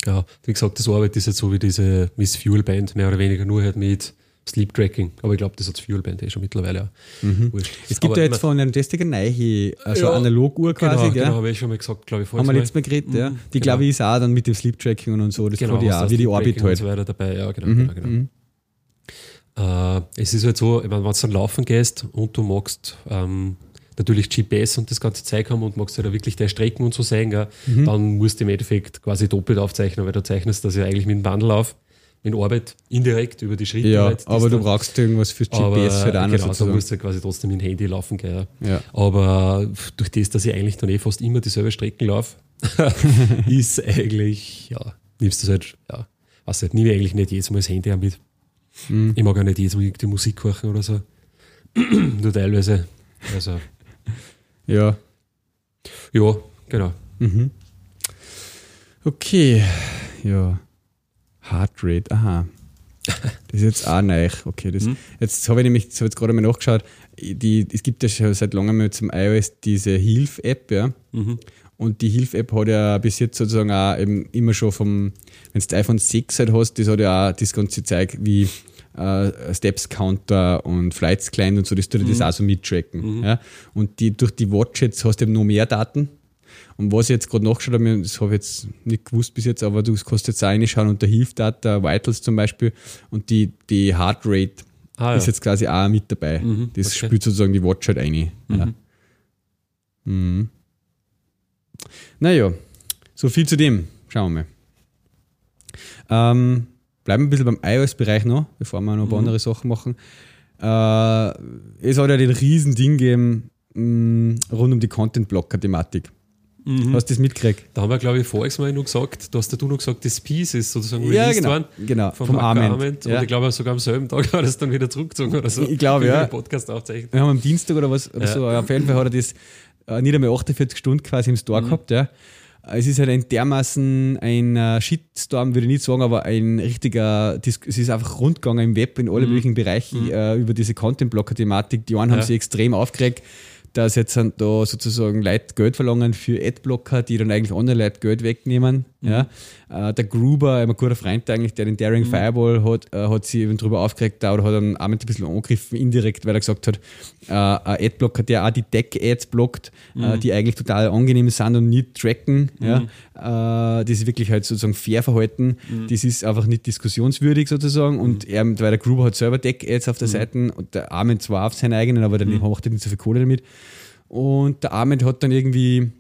Ja, wie gesagt, das Arbeit ist jetzt so wie diese Miss Fuel Band, mehr oder weniger nur halt mit Sleep Tracking. Aber ich glaube, das hat Fuel Band eh schon mittlerweile auch. Mhm. Es gibt Aber ja jetzt von einem Testiger neue, also Ja, Analoguhr quasi, genau, gell? genau, habe ich schon mal gesagt, glaube ich, Haben wir letztes Mal geredet, ja. Mhm, Die genau. glaube ich ist auch dann mit dem Sleep Tracking und so, das genau, hast auch, wie die Orbit halt. Und so weiter dabei. Ja, genau, Mhm, genau, genau. Äh, es ist halt so, ich meine, wenn du dann laufen gehst und du magst ähm, natürlich GPS und das ganze Zeug haben und magst halt auch wirklich der Strecken und so sehen, gell, Mhm. dann musst du im Endeffekt quasi doppelt aufzeichnen, weil du zeichnest das ja eigentlich mit dem Wandel auf, mit Arbeit indirekt über die Schritte. Ja, halt, aber du brauchst irgendwas fürs aber, GPS halt auch genau, da musst du quasi trotzdem mit dem Handy laufen gehen. Ja. Aber durch das, dass ich eigentlich dann eh fast immer dieselbe Strecken laufe, ist eigentlich, ja, nimmst du halt, ja, was halt, nehme ich eigentlich nicht jedes Mal das Handy mit. Mhm. Ich mag auch nicht jedes Mal die Musik hören oder so. Nur teilweise. Also, Ja. ja, genau. Mhm. Okay, ja. Heartrate, aha. Das ist jetzt auch neu. Okay, das, Mhm. jetzt habe ich nämlich so jetzt gerade mal nachgeschaut. Die, es gibt ja schon seit langem mal zum iOS diese Hilf-App, ja. Mhm. Und die Hilf-App hat ja bis jetzt sozusagen auch immer schon vom, wenn du das iPhone 6 halt hast, das hat ja auch das ganze Zeug wie äh, Steps Counter und Flights Client und so, das tut ja das auch so mittracken. Ja? Und die, durch die Watch jetzt hast du eben noch mehr Daten. Und was ich jetzt gerade nachgeschaut habe, das habe ich jetzt nicht gewusst bis jetzt, aber du kannst jetzt auch reinschauen unter Hilfdata, Vitals zum Beispiel, und die, die Heart Rate Ah, ist ja. jetzt quasi auch mit dabei. Mhm, das okay. spielt sozusagen die Watch halt ein. Ja. Mhm. Naja, so viel zu dem. Schauen wir mal. Ähm, bleiben wir ein bisschen beim iOS-Bereich noch, bevor wir noch ein paar andere Sachen machen. Äh, es hat ja den riesen Ding gegeben mh, rund um die Content-Blocker-Thematik. Mhm. Hast du das mitgekriegt? Da haben wir, glaube ich, voriges Mal noch gesagt, da hast du noch gesagt, das Piece ist sozusagen Ja, released genau. worden. genau Vom, vom Arment. Arment. Ja. Und ich glaube, sogar am selben Tag hat er es dann wieder zurückgezogen oder so. Ich glaube, ja. Podcast. Wir haben am Dienstag oder was Ja. so, auf jeden Fall hat er das äh, nicht einmal 48 Stunden quasi im Mhm. Store gehabt, ja. es ist halt ein dermaßen ein äh, Shitstorm, würde ich nicht sagen, aber ein richtiger, Dis es ist einfach rundgegangen im Web in alle möglichen Bereichen äh, über diese Content-Blocker-Thematik. Die einen haben Ja. sich extrem aufgeregt, dass jetzt sind da sozusagen Leute Geld verlangen für Adblocker, die dann eigentlich andere Leute Geld wegnehmen. Ja. Äh, der Gruber, ein guter Freund eigentlich, der den Daring Fireball hat, äh, hat sich eben darüber aufgeregt da, oder hat dann auch mit ein bisschen angegriffen, indirekt, weil er gesagt hat, äh, ein Adblocker, der auch die Deck-Ads blockt, äh, die eigentlich total angenehm sind und nicht tracken. Ja. Äh, das ist wirklich halt sozusagen fair verhalten. Das ist einfach nicht diskussionswürdig sozusagen. Und er, weil der Gruber hat selber Deck-Ads auf der Seite und der Armin zwar auf seinen eigenen, aber der macht halt nicht so viel Kohle damit. Und der Armin hat dann irgendwie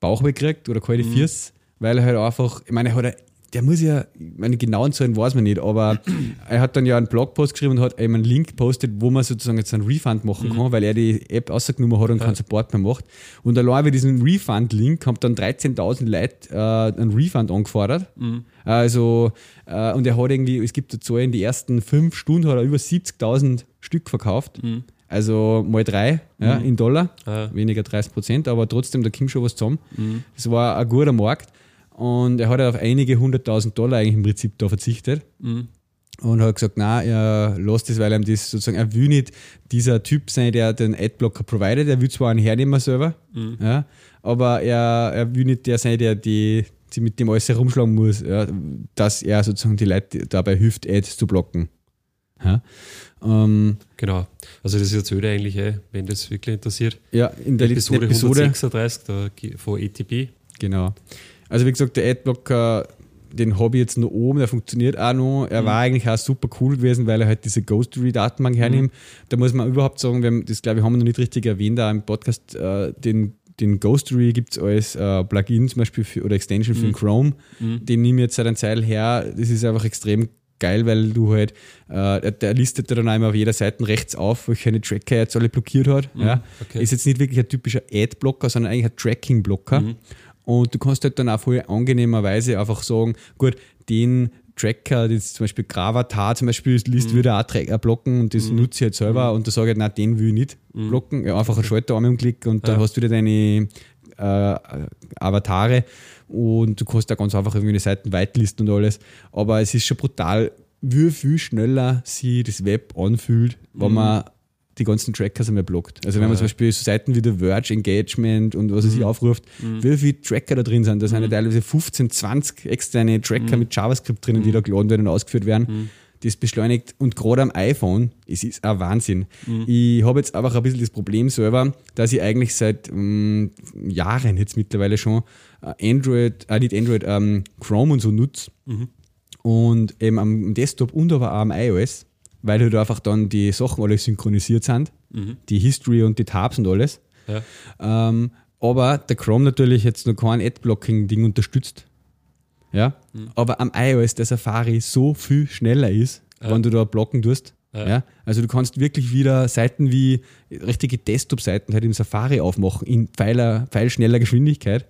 Bauchweh gekriegt oder kalte Füße, weil er halt einfach, ich meine, er hat, ein- der muss ja, meine genauen Zahlen weiß man nicht, aber er hat dann ja einen Blogpost geschrieben und hat eben einen Link gepostet, wo man sozusagen jetzt einen Refund machen kann, weil er die App rausgenommen hat und keinen Support mehr macht. Und allein bei diesem Refund-Link haben dann 13.000 Leute äh, einen Refund angefordert. Also, äh, und er hat irgendwie, es gibt dazu in die ersten fünf Stunden hat er über 70.000 Stück verkauft. Also mal drei ja, in Dollar, weniger 30 Prozent, aber trotzdem, da kommt schon was zusammen. Das war ein guter Markt. Und er hat auf einige hunderttausend Dollar eigentlich im Prinzip da verzichtet. Und hat gesagt, nein, er lässt das, weil ihm das sozusagen, er will nicht dieser Typ sein, der den Adblocker providet. Er will zwar einen hernehmen selber, ja, aber er, er will nicht der sein, der die, die mit dem alles herumschlagen muss, ja, dass er sozusagen die Leute dabei hilft, Ads zu blocken. Ja, ähm, Genau. Also das erzählt er eigentlich, eh, wenn das wirklich interessiert. ja in der Episode, Episode 136 da, von ATP. Genau. Also wie gesagt, der Adblocker, den habe ich jetzt noch oben, der funktioniert auch noch. Er war eigentlich auch super cool gewesen, weil er halt diese Ghostery-Datenbank hernimmt. Da muss man überhaupt sagen, wir haben, das glaube ich, haben wir noch nicht richtig erwähnt, da im Podcast, äh, den, den Ghostery gibt es als äh, Plugin zum Beispiel für, oder Extension für den Chrome. Den nehme ich jetzt seit einer Zeit her. Das ist einfach extrem geil, weil du halt, äh, der, listet dann einmal auf jeder Seite rechts auf, welche Tracker er jetzt alle blockiert hat. ja. okay. Ist jetzt nicht wirklich ein typischer Ad-Blocker, sondern eigentlich ein Tracking-Blocker. Und du kannst halt dann auch voll angenehmerweise einfach sagen, gut, den Tracker, das zum Beispiel Gravatar zum Beispiel, liest wieder auch Tra- äh, blocken und das nutze ich halt selber und da sage ich halt, nein, den will ich nicht blocken. Ja, einfach einen Schalterarm umklicken und dann Ja. hast du wieder deine äh, Avatare und du kannst da ganz einfach irgendwie die Seiten whitelisten und alles. Aber es ist schon brutal, wie viel schneller sie das Web anfühlt, wenn man die ganzen Trackers einmal blockt. Also wenn man Ja. zum Beispiel so Seiten wie der Verge Engagement und was es sich aufruft, wie viele Tracker da drin sind. Da sind ja teilweise 15, 20 externe Tracker mit JavaScript drinnen, die da geladen werden und ausgeführt werden. Das beschleunigt und gerade am iPhone, es ist ein Wahnsinn. Ich habe jetzt einfach ein bisschen das Problem selber, dass ich eigentlich seit ähm, Jahren jetzt mittlerweile schon äh, Android, äh, nicht Android, ähm, Chrome und so nutze und eben am Desktop und aber auch am iOS, weil halt einfach dann die Sachen alle synchronisiert sind, die History und die Tabs und alles. Ja. Ähm, aber der Chrome natürlich jetzt noch kein Adblocking-Ding unterstützt. Ja, aber am iOS der Safari so viel schneller ist, Ja. wenn du da blocken tust. Ja. Ja. also du kannst wirklich wieder Seiten wie richtige Desktop-Seiten halt im Safari aufmachen, in pfeiler, pfeilschneller Geschwindigkeit,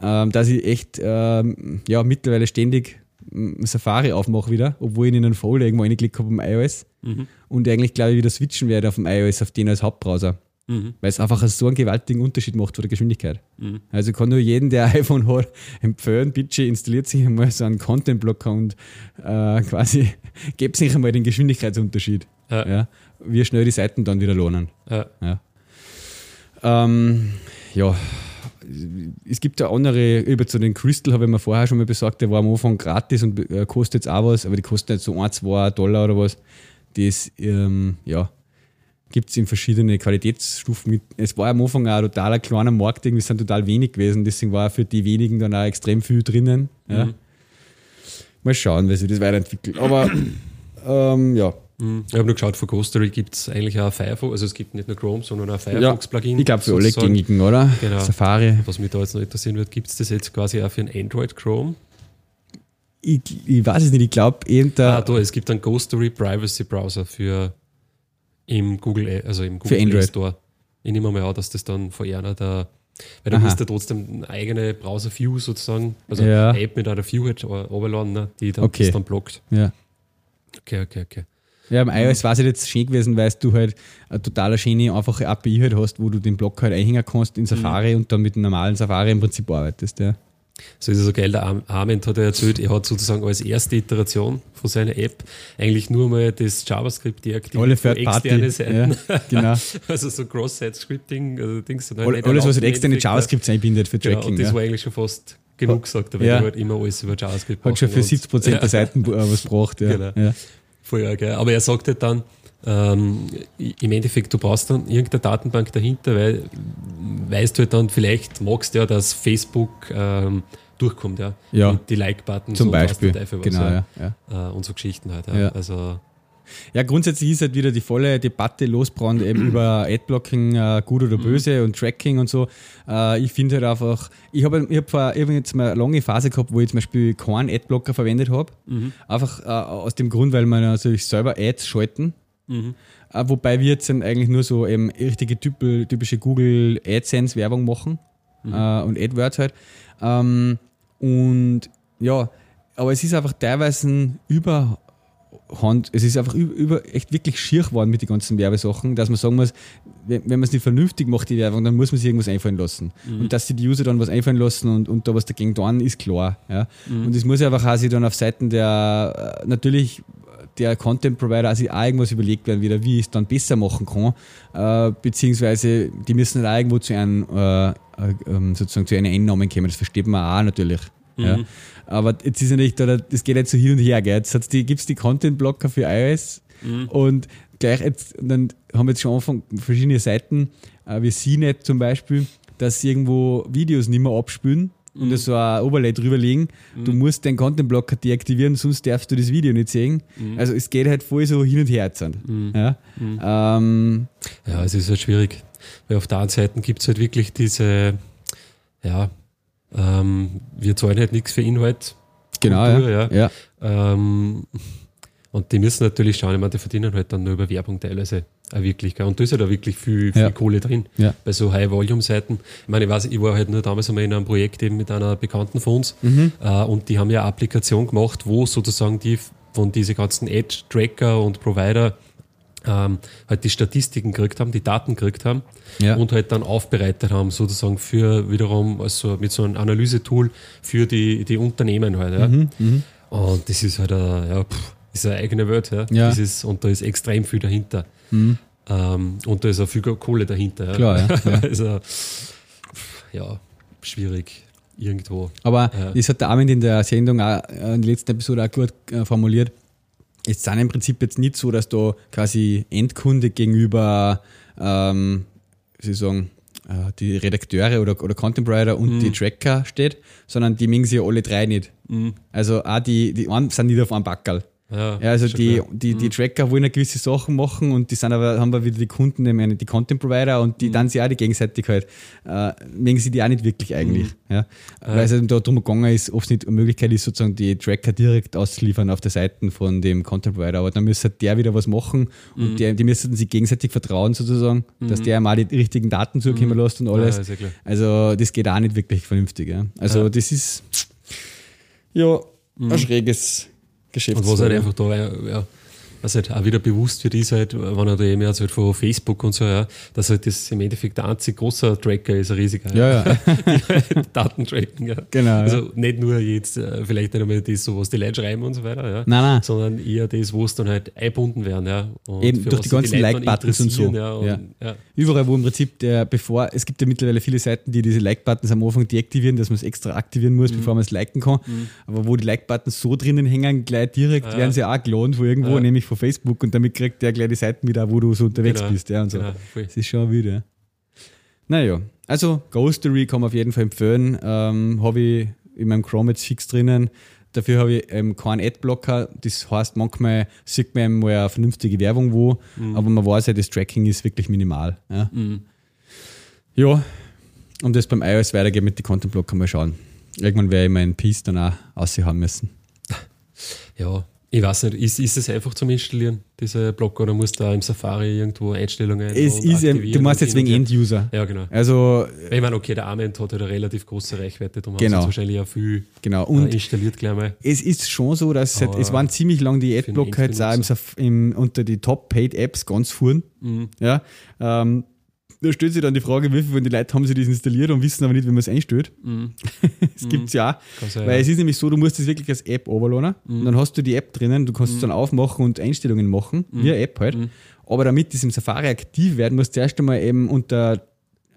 ähm, dass ich echt ähm, ja, mittlerweile ständig Safari aufmache wieder, obwohl ich in einen Folder irgendwo reingeklickt habe am iOS und eigentlich glaube ich wieder switchen werde auf dem iOS auf den als Hauptbrowser. Mhm. Weil es einfach so einen gewaltigen Unterschied macht von der Geschwindigkeit. Also ich kann nur jeden, der ein iPhone hat, empfehlen, bitte installiert sich einmal so einen Content-Blocker und äh, quasi gebt sich einmal den Geschwindigkeitsunterschied. Ja. Ja, wie schnell die Seiten dann wieder lohnen. Ja. Ja. Ähm, ja, es gibt ja andere, über zu den Crystal habe ich mir vorher schon mal besorgt, der war am Anfang gratis und äh, kostet jetzt auch was, aber die kosten jetzt so 1, 2 Dollar oder was. Das, ähm, ja, gibt es in verschiedene Qualitätsstufen. Es war am Anfang auch ein totaler kleiner Markt, irgendwie sind total wenig gewesen, deswegen war für die wenigen dann auch extrem viel drinnen. Ja. Mal schauen, wie sich das weiterentwickelt. Aber ähm, ja, Mhm. Ich habe nur geschaut, von Ghostery gibt es eigentlich auch Firefox, also es gibt nicht nur Chrome, sondern auch Firefox-Plugin. ich glaube für alle gängigen, oder? Genau. Safari. Was mich da jetzt noch interessieren wird, gibt es das jetzt quasi auch für ein Android Chrome? Ich, ich weiß es nicht, ich glaube, irgendein. Ah, da, es gibt einen Ghostery Privacy Browser für im Google, also im Google Für Android. Store. Ich nehme mal an, dass das dann von einer der, weil du Aha. musst ja trotzdem eine eigene Browser-View sozusagen, also Ja. eine App mit einer View halt runterladen, ne, die dann, Okay. das dann blockt. ja. Okay, okay, okay. Ja, beim iOS war es jetzt schön gewesen, weil du halt eine total schöne, einfache API halt hast, wo du den Block halt einhängen kannst in Safari und dann mit dem normalen Safari im Prinzip arbeitest. Ja. So ist es so geil, der Ar- Arment hat er erzählt, er hat sozusagen als erste Iteration von seiner App eigentlich nur mal das JavaScript deaktiviert Alle für externe Seiten. Ja, genau. Also so Cross-Site-Scripting, also Dings. All- Alles, was halt im externe Endeffekt, ja. JavaScripts einbindet für Genau, Tracking. und das ja. war eigentlich schon fast genug gesagt, weil Ja. die halt immer alles über JavaScript Hat schon für machen 70 Prozent und- der Seiten äh, was braucht. Ja. Genau. Voll arg, ja. Aber er sagt halt dann, ähm, im Endeffekt, du brauchst dann irgendeine Datenbank dahinter, weil weißt du halt dann, vielleicht magst du ja, dass Facebook ähm, durchkommt, ja. Ja. Mit die Like-Button Zum so was Beispiel. Teufel was, Genau, ja. ja. Ja. Äh, und so Geschichten halt. Ja. Ja. Also, Ja, grundsätzlich ist halt wieder die volle Debatte losbrannt eben über Adblocking, äh, gut oder böse und Tracking und so. Äh, ich finde halt einfach, ich habe ich hab vor ich hab jetzt mal eine lange Phase gehabt, wo ich zum Beispiel keinen Adblocker verwendet habe. Einfach äh, aus dem Grund, weil man natürlich selber Ads schalten. Äh, wobei wir jetzt dann eigentlich nur so eben richtige typ- typische Google AdSense Werbung machen äh, und AdWords halt. Ähm, und ja, aber es ist einfach teilweise über Hand, es ist einfach über, über echt wirklich schier geworden mit den ganzen Werbesachen, dass man sagen muss, wenn, wenn man es nicht vernünftig macht, die Werbung, dann muss man sich irgendwas einfallen lassen. Und dass sich die User dann was einfallen lassen und, und da was dagegen tun, ist klar. Ja? Und es muss einfach auch sich dann auf Seiten der, äh, natürlich der Content Provider also auch irgendwas überlegt werden, wieder, wie ich es dann besser machen kann, äh, beziehungsweise die müssen halt auch irgendwo zu einem, äh, äh, ähm, sozusagen zu einem Einnahmen kommen, das versteht man auch natürlich. Ja. Aber jetzt ist ja nicht, das geht jetzt so hin und her, gell? Jetzt gibt es die Content-Blocker für iOS und gleich jetzt, dann haben wir jetzt schon Anfang verschiedene Seiten, äh, wie CNET zum Beispiel, dass sie irgendwo Videos nicht mehr abspülen und da so ein Overlay drüberlegen. Du musst den Content-Blocker deaktivieren, sonst darfst du das Video nicht sehen. Also es geht halt voll so hin und her jetzt. Ja? Ähm, ja, es ist halt schwierig. Weil auf der einen Seite gibt es halt wirklich diese, ja, ähm, wir zahlen halt nichts für Inhalt. genau, Kultur, ja. ja. ja. Ähm, und die müssen natürlich schauen, ich meine, die verdienen halt dann nur über Werbung teilweise auch wirklich. Gell? Und da ist ja da wirklich viel, viel Ja. Kohle drin. Ja. Bei so High-Volume-Seiten. Ich meine, ich weiß, ich war halt nur damals einmal in einem Projekt eben mit einer Bekannten von uns Mhm. äh, und die haben ja eine Applikation gemacht, wo sozusagen die von diese ganzen Ad-Tracker und Provider ähm, halt die Statistiken gekriegt haben, die Daten gekriegt haben Ja. und halt dann aufbereitet haben, sozusagen für wiederum, also mit so einem Analysetool für die, die Unternehmen halt. Ja. Mhm, Und das ist halt eine, ja, pff, ist eine eigene Welt. Ja. Ja. Das ist, und da ist extrem viel dahinter. Ähm, und da ist auch viel Kohle dahinter. Ja. Klar, ja, ja. also, ja, schwierig irgendwo. Aber das hat der Armin in der Sendung auch, äh, in der letzten Episode auch gut äh, formuliert. Es sind im Prinzip jetzt nicht so, dass da quasi Endkunde gegenüber, ähm, wie soll ich sagen, äh, die Redakteure oder, oder Content Writer und die Tracker steht, sondern die mengen sich ja alle drei nicht. Also auch die, die einen sind nicht auf einem Backerl. Ja, Ja, also die, klar. die, die Tracker wollen ja gewisse Sachen machen und die sind aber, haben aber wieder die Kunden, meine, die Content Provider und die dann sie auch die gegenseitig halt, äh, mögen sie die auch nicht wirklich eigentlich. Ja. Weil es eben da drum gegangen ist, ob es nicht eine Möglichkeit ist, sozusagen die Tracker direkt auszuliefern auf der Seite von dem Content Provider. Aber dann müsste der wieder was machen und der, die müssten sich gegenseitig vertrauen sozusagen, dass der mal die richtigen Daten zukommen lässt und alles. Ja, ist ja klar. Also das geht auch nicht wirklich vernünftig. Ja. Also Ja. das ist ja ein schräges Geschäft. Und was halt einfach da, ja, was halt auch wieder bewusst wird, ist halt, wenn er da eben halt von Facebook und so, ja, dass halt das im Endeffekt der einzige große Tracker ist, ein riesiger. Ja, ja. Halt Daten tracken, ja. Genau, ja. Also nicht nur jetzt, äh, vielleicht nicht einmal das, so was die Leute schreiben und so weiter, ja. Nein, nein. Sondern eher das, wo es dann halt eingebunden werden, ja. Und Eben durch die ganzen Like-Buttons und so. Ja, und, Ja. ja. Überall, wo im Prinzip der, bevor, es gibt ja mittlerweile viele Seiten, die diese Like-Buttons am Anfang deaktivieren, dass man es extra aktivieren muss, bevor man es liken kann. Aber wo die Like-Buttons so drinnen hängen, gleich direkt, werden sie auch gelohnt von irgendwo, Ja. nämlich von Facebook und damit kriegt der gleich die Seiten wieder, wo du so unterwegs Genau, bist. Ja, und so. genau, das ist schon wild, ja. Naja, also Ghostery kann man auf jeden Fall empfehlen. Ähm, habe ich in meinem Chrome jetzt fix drinnen. Dafür habe ich ähm, keinen Adblocker. Das heißt, manchmal sieht man mal eine vernünftige Werbung wo, aber man weiß ja, das Tracking ist wirklich minimal. Ja, ja um das beim iOS weitergeht mit den Content-Blocker mal schauen. Irgendwann werde ich meinen Piece dann auch aussehen müssen. Ja, ich weiß nicht, ist, ist es einfach zum Installieren, diese Blocker, oder musst du da im Safari irgendwo Einstellungen Es ist, aktivieren du machst jetzt wegen? End-User. Ja, genau. Also, Ich meine, okay, der Arment hat halt eine relativ große Reichweite, darum Genau. haben sie wahrscheinlich auch viel genau. und, Und installiert gleich mal. es ist schon so, dass es, Aber es waren ziemlich lang die Adblocker jetzt auch im, unter die Top-Paid-Apps ganz fuhren. Mhm. Ja, ähm, da stellt sich dann die Frage, wie viele von den Leuten haben sich das installiert und wissen aber nicht, wie man es einstellt. Das gibt es ja auch. Kann sein, Weil ja. es ist nämlich so, du musst das wirklich als App runterladen und dann hast du die App drinnen, du kannst es dann aufmachen und Einstellungen machen, wie eine App halt. Aber damit das im Safari aktiv wird, musst du erst einmal eben unter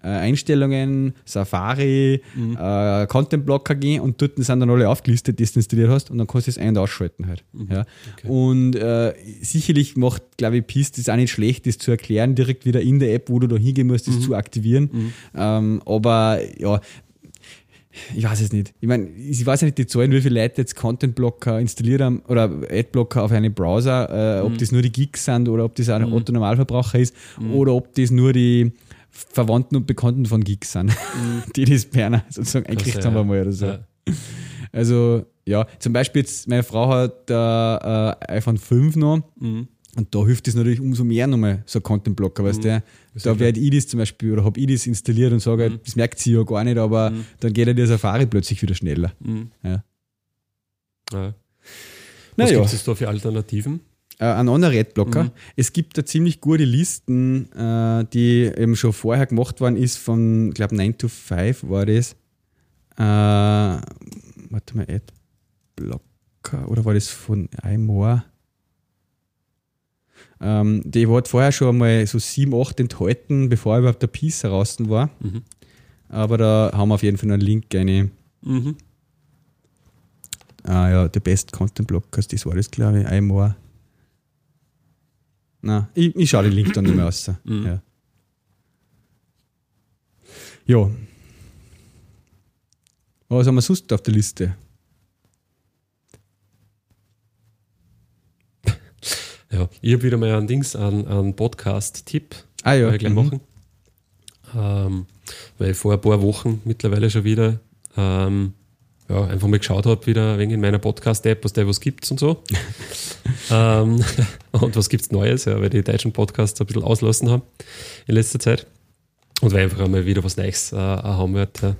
äh, Einstellungen, Safari, äh, Content Blocker gehen und dort sind dann alle aufgelistet, die du installiert hast und dann kannst du es ein- und ausschalten halt. Ja. Und äh, sicherlich macht, glaube ich, PIS das auch nicht schlecht, das zu erklären, direkt wieder in der App, wo du da hingehen musst, das zu aktivieren. Ähm, aber ja, ich weiß es nicht. Ich meine, ich weiß ja nicht die Zahlen, wie viele Leute jetzt Content Blocker installiert haben oder Adblocker auf einem Browser, äh, ob das nur die Geeks sind oder ob das auch ein Otto Normalverbraucher ist oder ob das nur die Verwandten und Bekannten von Geeks sind, die das Berner sozusagen eingekriegt haben ja. einmal oder so. Ja. Also, ja, zum Beispiel jetzt, meine Frau hat äh, iPhone 5 noch Mhm. und da hilft es natürlich umso mehr nochmal, so ein Content-Blocker, weißt du? Da werde ich das zum Beispiel oder habe ich das installiert und sage, Mhm. das merkt sie ja gar nicht, aber dann geht ja der Safari plötzlich wieder schneller. Mhm. Ja. Ja. Was Naja, gibt es da für Alternativen? Äh, ein anderer Adblocker. Mhm. Es gibt da ziemlich gute Listen, äh, die eben schon vorher gemacht worden ist, von, ich glaube, 9 to 5 war das. Äh, warte mal, Adblocker, oder war das von iMore? Ähm, die hat vorher schon einmal so 7, 8 enthalten, bevor überhaupt der Piece heraus war. Mhm. Aber da haben wir auf jeden Fall einen Link, eine, Mhm. ah ja, The Best Content Blockers, das war das, glaube ich, iMore. Na, ich, ich schaue den Link dann nicht mehr aus. Mhm. Ja. ja. Was haben wir sonst auf der Liste? Ja, ich habe wieder mal einen Dings, einen, einen Podcast-Tipp. Ah ja, ich gleich mhm. machen. Ähm, weil ich vor ein paar Wochen mittlerweile schon wieder ähm, ja, einfach mal geschaut habe, wieder wegen in meiner Podcast-App, was da was gibt's und so. ähm, und was gibt's Neues, ja, weil die deutschen Podcasts ein bisschen auslassen haben in letzter Zeit. Und weil einfach einmal wieder was Neues äh, haben wird, ja,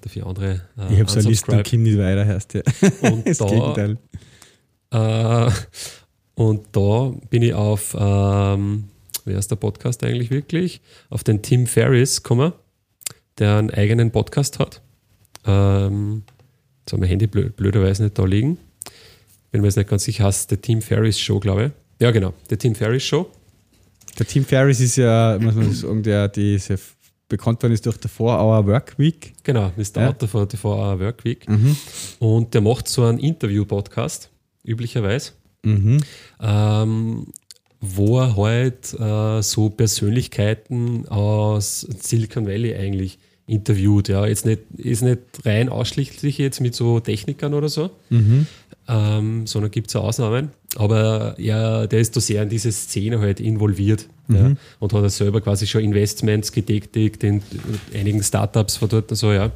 dafür andere äh, Ich habe so eine Liste und. Kim nicht weiter, heißt ja. Und Das da, Gegenteil. äh, und da bin ich auf, ähm, wer ist der Podcast eigentlich wirklich? Auf den Tim Ferriss gekommen, der einen eigenen Podcast hat. Ähm, jetzt haben wir Handy blö blöderweise nicht da liegen. Bin mir jetzt nicht ganz sicher, heißt der Tim Ferriss Show, glaube ich. Ja, genau, der Tim Ferriss Show. Der Tim Ferriss ist ja, muss man sagen, der, die sehr bekannt worden ist durch der 4-Hour Work Week. Genau, ist der Ja. Autor von TV Work Week. Und der macht so einen Interview-Podcast, üblicherweise. Mhm. ähm, wo er halt äh, so Persönlichkeiten aus Silicon Valley eigentlich interviewt. Ja, jetzt nicht, ist nicht rein ausschließlich jetzt mit so Technikern oder so, ähm, sondern gibt es auch Ausnahmen. Aber ja, der ist da sehr in diese Szene halt involviert ja, und hat er selber quasi schon Investments getätigt in einigen Startups von dort und so, ja.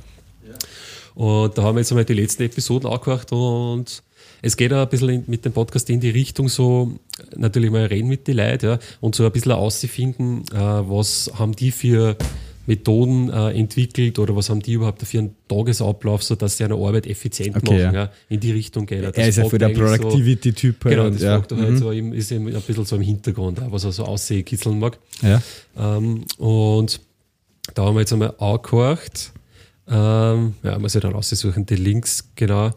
Und da haben wir jetzt einmal die letzten Episoden angehört und es geht auch ein bisschen mit dem Podcast in die Richtung so, natürlich mal reden mit den Leuten ja, und so ein bisschen auszufinden, äh, was haben die für Methoden äh, entwickelt oder was haben die überhaupt für einen Tagesablauf, sodass sie eine Arbeit effizient Okay, machen. ja. Ja. In die Richtung geht er. Das er ist ja für der so- Productivity-Typ. halt Genau, und das ja. fragt er halt so, im- ist ihm ein bisschen so im Hintergrund, was er so aussehen mag. ja. Ähm, und da haben wir jetzt einmal angehört. Ähm, ja, muss ich dann raussuchen, die Links, genau.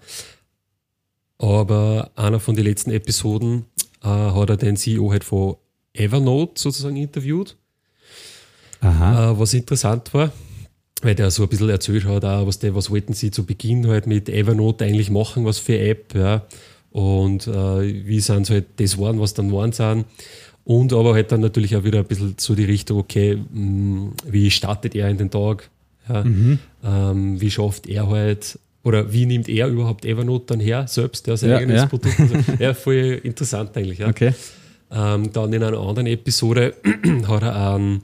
Aber einer von den letzten Episoden äh, hat er den CEO halt von Evernote sozusagen interviewt. Aha. Äh, was interessant war, weil der so ein bisschen erzählt hat, auch, was, der, was wollten sie zu Beginn halt mit Evernote eigentlich machen, was für App, ja. Und äh, wie sind sie halt das waren, was dann waren sind. Und aber halt dann natürlich auch wieder ein bisschen so die Richtung, okay, mh, wie startet er in den Tag? Ja? Ähm, wie schafft er halt, oder wie nimmt er überhaupt Evernote dann her, selbst, der sein Ja, eigenes ja. Produkt? und so. ja, voll interessant eigentlich. Ja. Okay. Ähm, dann in einer anderen Episode hat er einen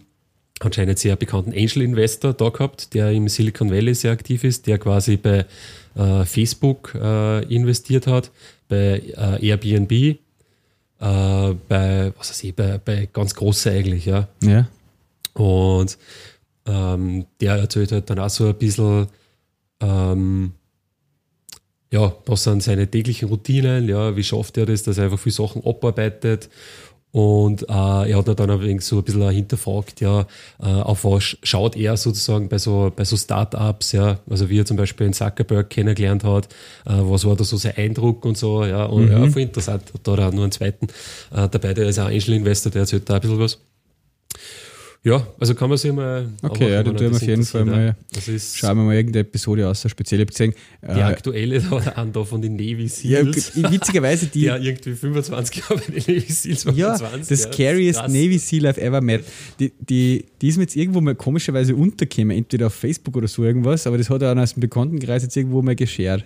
anscheinend sehr bekannten Angel Investor da gehabt, der im Silicon Valley sehr aktiv ist, der quasi bei äh, Facebook äh, investiert hat, bei äh, Airbnb, äh, bei, was weiß ich, bei, bei ganz großen eigentlich, ja. Ja. Und ähm, der erzählt halt dann auch so ein bisschen, ähm, ja, was sind seine täglichen Routinen, ja, wie schafft er das, dass er einfach viele Sachen abarbeitet Und äh, er hat dann ein wenig so ein bisschen hinterfragt, ja, äh, auf was schaut er sozusagen bei so, bei so Startups, ja, also wie er zum Beispiel in Zuckerberg kennengelernt hat, äh, was war da so sein Eindruck und so, ja, und Mhm. ja, voll interessant. Da hat er auch nur einen zweiten äh, dabei, der ist auch Angel Investor, der erzählt da ein bisschen was. Ja, also kann man sich mal. Okay, ja, dann wenn tun wir auf jeden Fall mal- ja. Schauen wir mal irgendeine Episode aus, speziell. Ich gesehen, die äh, aktuelle da, an da von den Navy ja, Seals. witzigerweise die, ja, irgendwie 25 Jahre bei den Navy Seals. Ja, 25, das ja, scariest krass. Navy Seal I've ever met. Die, die, die ist mir jetzt irgendwo mal komischerweise untergekommen, entweder auf Facebook oder so irgendwas, aber das hat er auch aus dem Bekanntenkreis jetzt irgendwo mal geshared.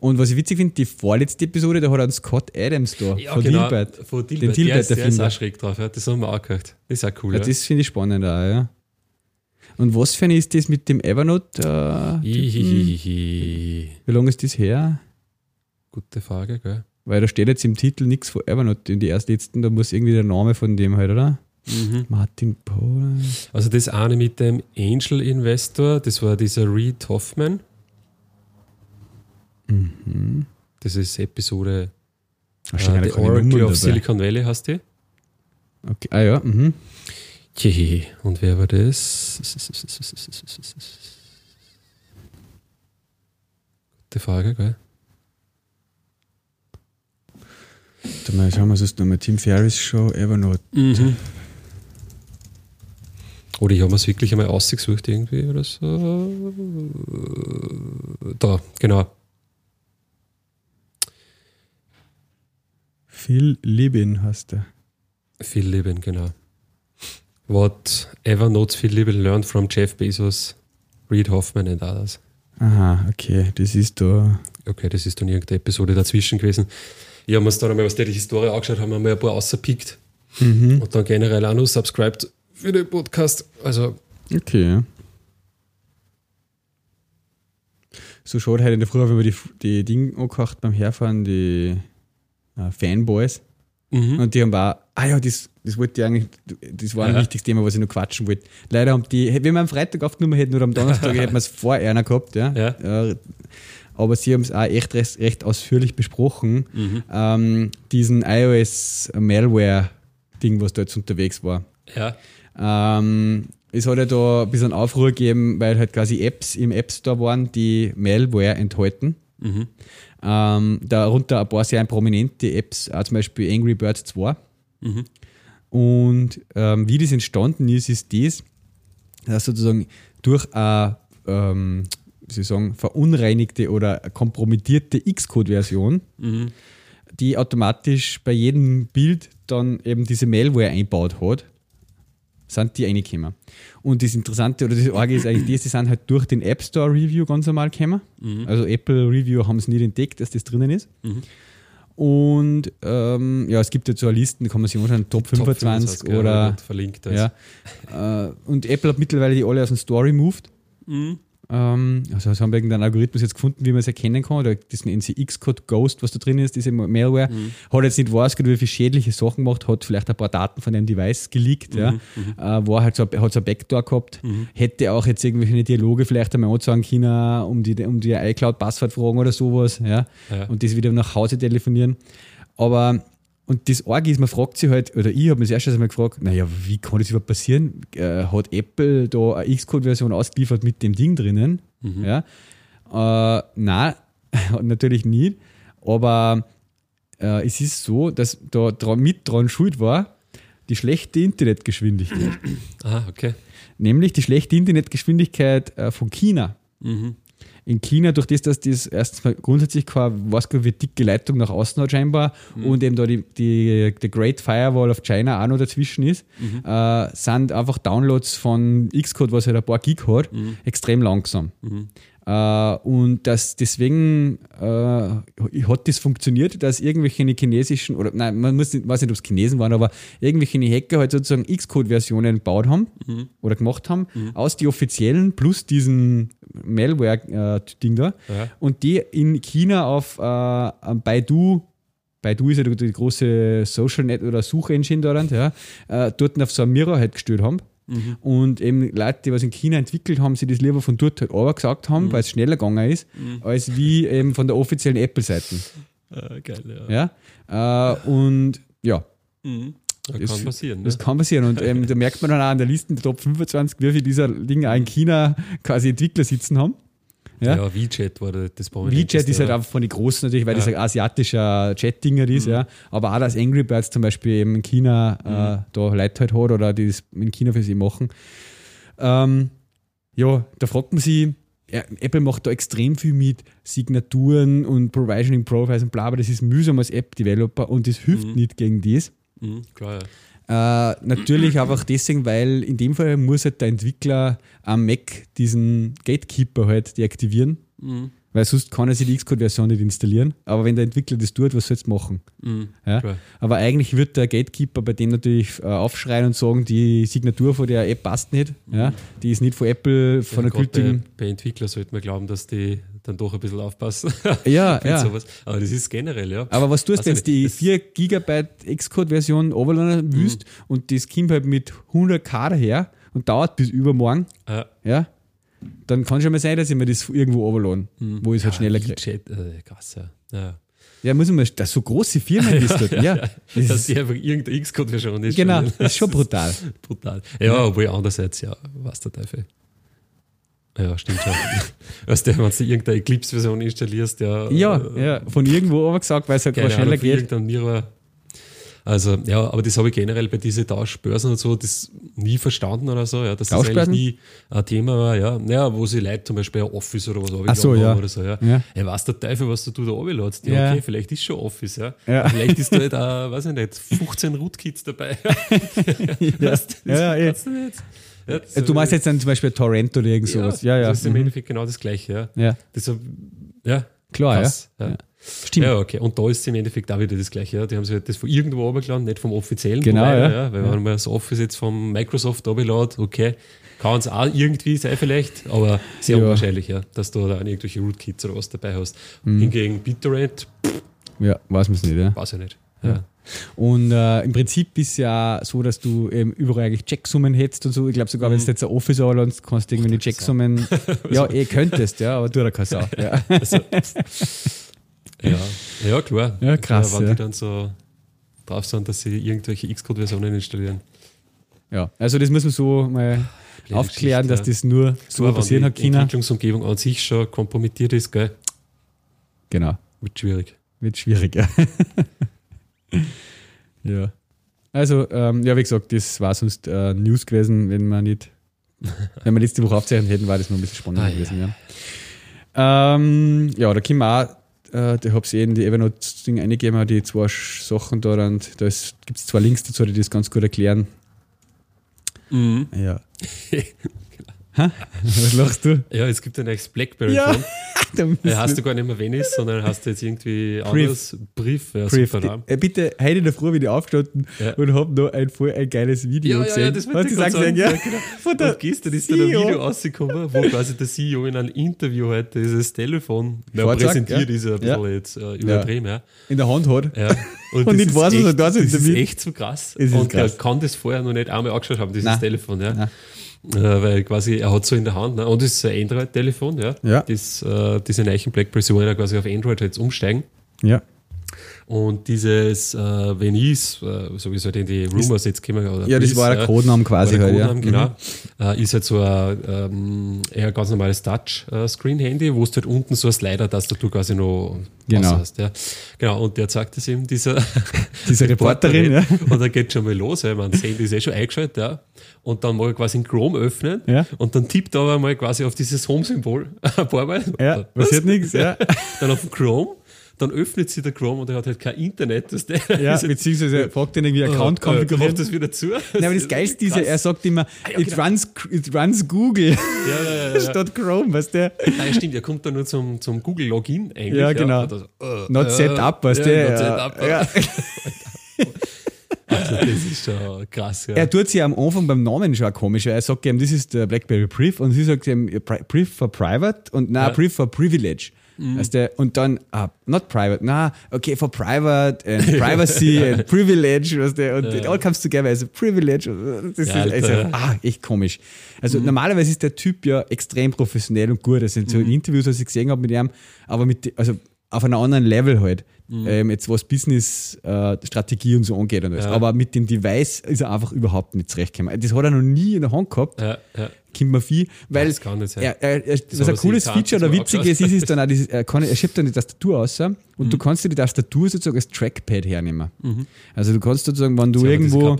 Und was ich witzig finde, die vorletzte Episode, da hat er einen Scott Adams da, Ja, von genau, Dilbert. Von Den Dilbert. Dilbert, der, der der ist auch schräg drauf. Ja. Das haben wir auch gehört. Das ist auch cool. Ja, Ja, das finde ich spannend auch, ja. Und was für eine ist das mit dem Evernote? Äh, wie lange ist das her? Gute Frage, gell? Weil da steht jetzt im Titel nichts von Evernote in die erstletzten, da muss irgendwie der Name von dem halt, oder? Mhm. Martin Pohl. Also das eine mit dem Angel Investor, das war dieser Reed Hoffman. Mhm. Das ist Episode Da äh, The Oracle of. Silicon Valley, heißt die. Okay. Ah ja, mhm. Jehe. Und wer war das? Gute Frage, gell? Warte mal, schauen wir uns das nochmal. Tim Ferriss Show, Evernote. Mhm. Oder ich habe mir es wirklich einmal ausgesucht irgendwie oder so. Da, genau. Phil Libin heißt er. Phil Libin, genau. What Evernote Phil Libin learned from Jeff Bezos, Reed Hoffman and others. Aha, okay, das ist da. Okay, das ist dann irgendeine Episode dazwischen gewesen. Ich habe mir dann einmal, was die Historie angeschaut haben, wir mal ein paar rausgepickt Mhm. und dann generell auch noch subscribed für den Podcast. Also, Okay, ja. So schaut heute in der Früh, wenn wir die, die Dinge angehört beim Herfahren, die Fanboys. mhm. Und die haben auch, ah ja, das, das wollte ich eigentlich, das war ein Ja. wichtiges Thema, was ich noch quatschen wollte. Leider haben die, wenn wir am Freitag aufgenommen hätten oder am Donnerstag, hätten wir es vor einer gehabt, ja. Ja. Äh, aber sie haben es auch echt recht, recht ausführlich besprochen, Mhm. ähm, diesen iOS-Malware-Ding, was da jetzt unterwegs war. ja. Ähm, es hat ja da ein bisschen Aufruhr gegeben, weil halt quasi Apps im App Store waren, die Malware enthalten. Mhm. Ähm, darunter ein paar sehr prominente Apps, auch zum Beispiel Angry Birds 2. Mhm. Und ähm, wie das entstanden ist, ist das, dass sozusagen durch eine, ähm, wie sagen, verunreinigte oder kompromittierte Xcode-Version, Mhm. die automatisch bei jedem Bild dann eben diese Malware einbaut hat, sind die reingekommen. Und das Interessante oder das Orge ist eigentlich das, die sind halt durch den App Store Review ganz normal gekommen. Also Apple Review haben es nicht entdeckt, dass das drinnen ist. Mhm. Und ähm, ja, es gibt jetzt so eine Liste, kann man sich anschauen, Top 25 gell, oder wird verlinkt. Ja. Äh, und Apple hat mittlerweile die alle aus dem Store removed. Mhm. Ähm, also es haben irgendeinen Algorithmus jetzt gefunden, wie man es erkennen kann. Oder das nennen sie Xcode Ghost, was da drin ist, diese Malware. Hat jetzt nicht weiß, wie viele schädliche Sachen gemacht, hat vielleicht ein paar Daten von dem Device geleakt. Ja. Äh, war halt so, hat so ein Backdoor gehabt. Hätte auch jetzt irgendwelche Dialoge vielleicht einmal anzeigen können, um die, um die iCloud-Passwort fragen oder sowas. Ja. Ja. Und das wieder nach Hause telefonieren. Aber und das Arge ist, man fragt sich halt, oder ich habe mir das erste Mal gefragt, naja, wie kann das überhaupt passieren? Äh, hat Apple da eine Xcode-Version ausgeliefert mit dem Ding drinnen? Ja. Äh, nein, natürlich nicht. Aber äh, es ist so, dass da dran, mit dran schuld war die schlechte Internetgeschwindigkeit. Ah, okay. Nämlich die schlechte Internetgeschwindigkeit äh, von China. Mhm. In China, durch das, dass das erstens mal grundsätzlich keine, weiß gar wie dicke Leitung nach außen hat scheinbar und eben da die, die, die Great Firewall of China auch noch dazwischen ist, äh, sind einfach Downloads von Xcode, was halt ein paar Gig hat, extrem langsam. Äh, und das, deswegen äh, hat das funktioniert, dass irgendwelche chinesischen, oder nein, man muss nicht, weiß nicht, ob es Chinesen waren, aber irgendwelche Hacker halt sozusagen Xcode-Versionen gebaut haben oder gemacht haben, aus die offiziellen plus diesen Malware-Ding da. Ja. Und die in China auf äh, Baidu, Baidu ist ja die die große Social Net oder Suchengine dort, ja, äh, dort auf so ein Mirror halt gestellt haben. Und eben Leute, die was in China entwickelt haben, sie das lieber von dort halt aber gesagt haben, weil es schneller gegangen ist, als wie eben von der offiziellen Apple-Seite. Ah, geil, ja. Ja? Äh, und ja, Mhm. Das kann passieren. Ne? Das kann passieren. Und ähm, da merkt man dann auch an der Liste der Top 25, wie viele dieser Dinge auch in China quasi Entwickler sitzen haben. Ja, ja WeChat war das WeChat ist halt einfach von den Großen natürlich, weil ja. das ein asiatischer Chat-Dinger ist, mhm. ja. Aber auch das Angry Birds zum Beispiel eben in China äh, mhm. äh, da Leute halt hat oder die das in China für sie machen. Ähm, ja, da fragt man sich, ja, Apple macht da extrem viel mit Signaturen und Provisioning Profiles und bla, aber das ist mühsam als App-Developer und das hilft mhm. nicht gegen das. Mhm, klar, ja. Äh, natürlich einfach deswegen, weil in dem Fall muss halt der Entwickler am Mac diesen Gatekeeper halt deaktivieren. Mhm. Weil sonst kann er sich die Xcode-Version nicht installieren. Aber wenn der Entwickler das tut, was soll es machen? Mhm, ja? Aber eigentlich wird der Gatekeeper bei dem natürlich äh, aufschreien und sagen, die Signatur von der App passt nicht. Mhm. Ja? Die ist nicht von Apple, von ja, der gültigen. Bei, bei Entwicklern sollte man glauben, dass die dann doch ein bisschen aufpassen. Ja, ja. Sowas. Aber das ist generell, ja. Aber was tust du, also, wenn du die 4 GB Xcode-Version overladen willst mhm. und das kommt halt mit 100k daher und dauert bis übermorgen, ja, ja dann kann schon mal sein, dass ich mir das irgendwo overladen, mhm. wo ich es halt schneller kriege. Äh, krass, ja. ja. Ja, muss man, das so große Firmen ist dort. ja, ja, das dass die einfach irgendeine Xcode-Version ist. Genau, das ist schon brutal. brutal. Ja, ja, obwohl andererseits, ja, was der Teufel. Ja, stimmt schon. weißt du, wenn du irgendeine Eclipse-Version installierst, ja. Ja, äh, ja, von irgendwo aber gesagt, weil es halt schneller geht. Also, ja, aber das habe ich generell bei diesen Tauschbörsen und so, das nie verstanden oder so, ja, dass das eigentlich nie ein Thema war, ja. Naja, wo sie Leute zum Beispiel ein Office oder was Ach so, ja. oder so, ja. ja. ja weiß der Teufel, was du da runterladst. Ja, ja, okay, vielleicht ist schon Office, ja. ja. Vielleicht ist da halt auch, weiß ich nicht, 15 Rootkits dabei. ja, weißt, ja, ja, ja. Nicht. Ja, äh, du meinst jetzt dann zum Beispiel Torrent oder irgend sowas. Ja, ja. Das ist im mhm. Endeffekt genau das Gleiche. Ja. ja. Das, ja. Klar, ja. Stimmt. Ja, okay. Und da ist im Endeffekt auch wieder das Gleiche. Ja. Die haben sich halt das von irgendwo runtergeladen, nicht vom offiziellen genau, Provider, ja. ja. Weil wenn man das Office jetzt vom Microsoft runterlädt, okay, kann es auch irgendwie sein vielleicht, aber sehr ja. unwahrscheinlich, ja, dass du da irgendwelche Rootkits oder was dabei hast. Mhm. Hingegen BitTorrent, ja, weiß man es nicht, ja. Weiß ich nicht. Ja. Und äh, im Prinzip ist ja so, dass du ähm, überall eigentlich Checksummen hättest und so. Ich glaube sogar, mhm. wenn du jetzt ein Office anladest, kannst du irgendwie die Checksummen. ja, eh könntest, ja, aber du da kannst auch. Ja. Also, ja. ja, klar. Ja, krass. Wenn ja. die dann so drauf sind, dass sie irgendwelche Xcode-Versionen installieren. Ja, also das muss man so mal Blöde aufklären, dass das nur so klar, passieren hat. China. Die Entwicklungsumgebung an sich schon kompromittiert ist, gell? Genau. Wird schwierig. Wird schwierig, ja. ja. Also, ähm, ja, wie gesagt, das war sonst äh, News gewesen, wenn wir nicht, wenn wir letzte Woche aufzeichnen hätten, war das noch ein bisschen spannender ah, gewesen, ja. Ja, ähm, ja da können wir auch, äh, da habe ich eh in die Evernote-Ding eingegeben, die zwei Sachen da, und da gibt es zwei Links dazu, die das ganz gut erklären. Mhm. Ja. Was lachst du? Ja, es gibt ein neues Blackberry-Phone. Ja. ja, hast du gar nicht mehr Venice, sondern hast du jetzt irgendwie Brief. anders Brief. Ja, Brief. Super äh, bitte, heute in der Früh bin ich aufgestanden ja. und habe noch ein voll ein geiles Video ja, gesehen. Ja, ja, das du gesagt, sagen, ja? ja genau. Von der und gestern ist da ein e Video rausgekommen, wo quasi der CEO in einem Interview heute dieses Telefon ja, präsentiert, ja. ist ja ein bisschen jetzt äh, übertrieben, ja. In der Hand hat. Ja. Und, und nicht weiß, was er da ist. Das ist echt so krass. und er kann das vorher noch nicht einmal angeschaut haben, dieses Nein. Telefon, ja. Nein. Äh, weil quasi er hat so in der Hand, ne? und es ist ein Android-Telefon, ja. ja. Das, äh, diese neuen Blackberry, sie wollen ja quasi auf Android jetzt umsteigen. Ja. Und dieses äh, Venice, äh, so wie es halt in die Rumors jetzt kommen. Oder ja, das war der Codenamen quasi halt, Codenamen, ja. genau. Mhm. Äh, ist halt so ein ähm, eher ganz normales Touch-Screen-Handy, wo du halt unten so ein Slider-Tastatur quasi noch genau. hast. Ja. Genau, und der zeigt es eben dieser, Diese Reporterin. ja. Und dann geht schon mal los, ja. man, das Handy ist eh schon eingeschaltet, ja. Und dann mal quasi in Chrome öffnen ja. und dann tippt aber mal quasi auf dieses Home-Symbol ein paar Mal. Ja, passiert nichts, ja. Dann auf Chrome dann öffnet sich der Chrome und er hat halt kein Internet. Das der, ja, beziehungsweise er fragt ihn irgendwie Account uh, konfigurieren. Macht das wieder zu. Nein, aber das Geilste ist, er sagt immer, ah, ja, it, genau. runs, it runs Google ja, ja, ja, statt Chrome, weißt du? Nein, stimmt, er kommt dann nur zum, zum Google-Login eigentlich. Ja, genau. So, uh, not set up, weißt du? Not set up. Also das ist schon krass. Ja. Er tut sich am Anfang beim Namen schon komisch. Er sagt ihm, das ist der BlackBerry Brief und sie sagt ihm Brief for Private und na ja. Brief for Privilege. Mhm. Weißt du? Und dann, ah, not private, na, okay, for private and privacy and privilege, weißt du? Und ja. it all comes together as a privilege. Das ja, ist also, ah, echt komisch. Also mhm. normalerweise ist der Typ ja extrem professionell und gut. Das sind so mhm. Interviews, was ich gesehen habe mit ihm, aber mit, also auf einem anderen Level halt. Ähm, jetzt was Business-Strategie und so angeht. Und alles. Ja. Aber mit dem Device ist er einfach überhaupt nicht zurechtgekommen. Das hat er noch nie in der Hand gehabt. Ja, ja. Mir viel, weil Das kann nicht sein. er, er, er, was hat ein cooles Feature oder so witziges ist, ist dann auch dieses, er, kann, er schiebt dann die Tastatur aus und Mhm. du kannst dir die Tastatur sozusagen als Trackpad hernehmen. Also du kannst sozusagen, wenn du irgendwo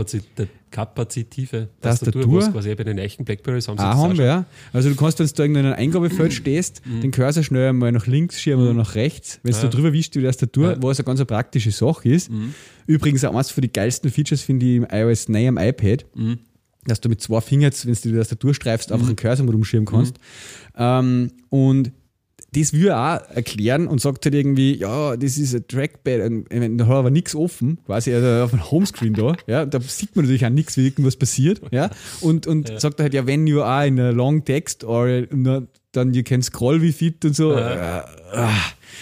kapazitive Tastatur? Tastatur, was quasi bei den echten Blackberries haben sie das haben wir, ja. Also du kannst, wenn du da in einem Eingabefeld stehst, den Cursor schnell mal nach links schieben oder nach rechts, wenn du Ja. da drüber wischst, die Tastatur, Ja. was eine ganz praktische Sache ist. Übrigens auch eines von den geilsten Features finde ich im iOS 9 am iPad, dass du mit zwei Fingern, wenn du die Tastatur streifst, einfach einen Cursor mal rumschieben kannst. Ähm, und das will er auch erklären und sagt halt irgendwie, ja, das ist ein Trackpad, und wenn- da hat er aber nichts offen, quasi also auf dem Homescreen da, ja, da sieht man natürlich auch nichts, wie irgendwas passiert, ja, und, und sagt er halt, ja, wenn you are in a long text or dann you can scroll with it und so, Ja. ah,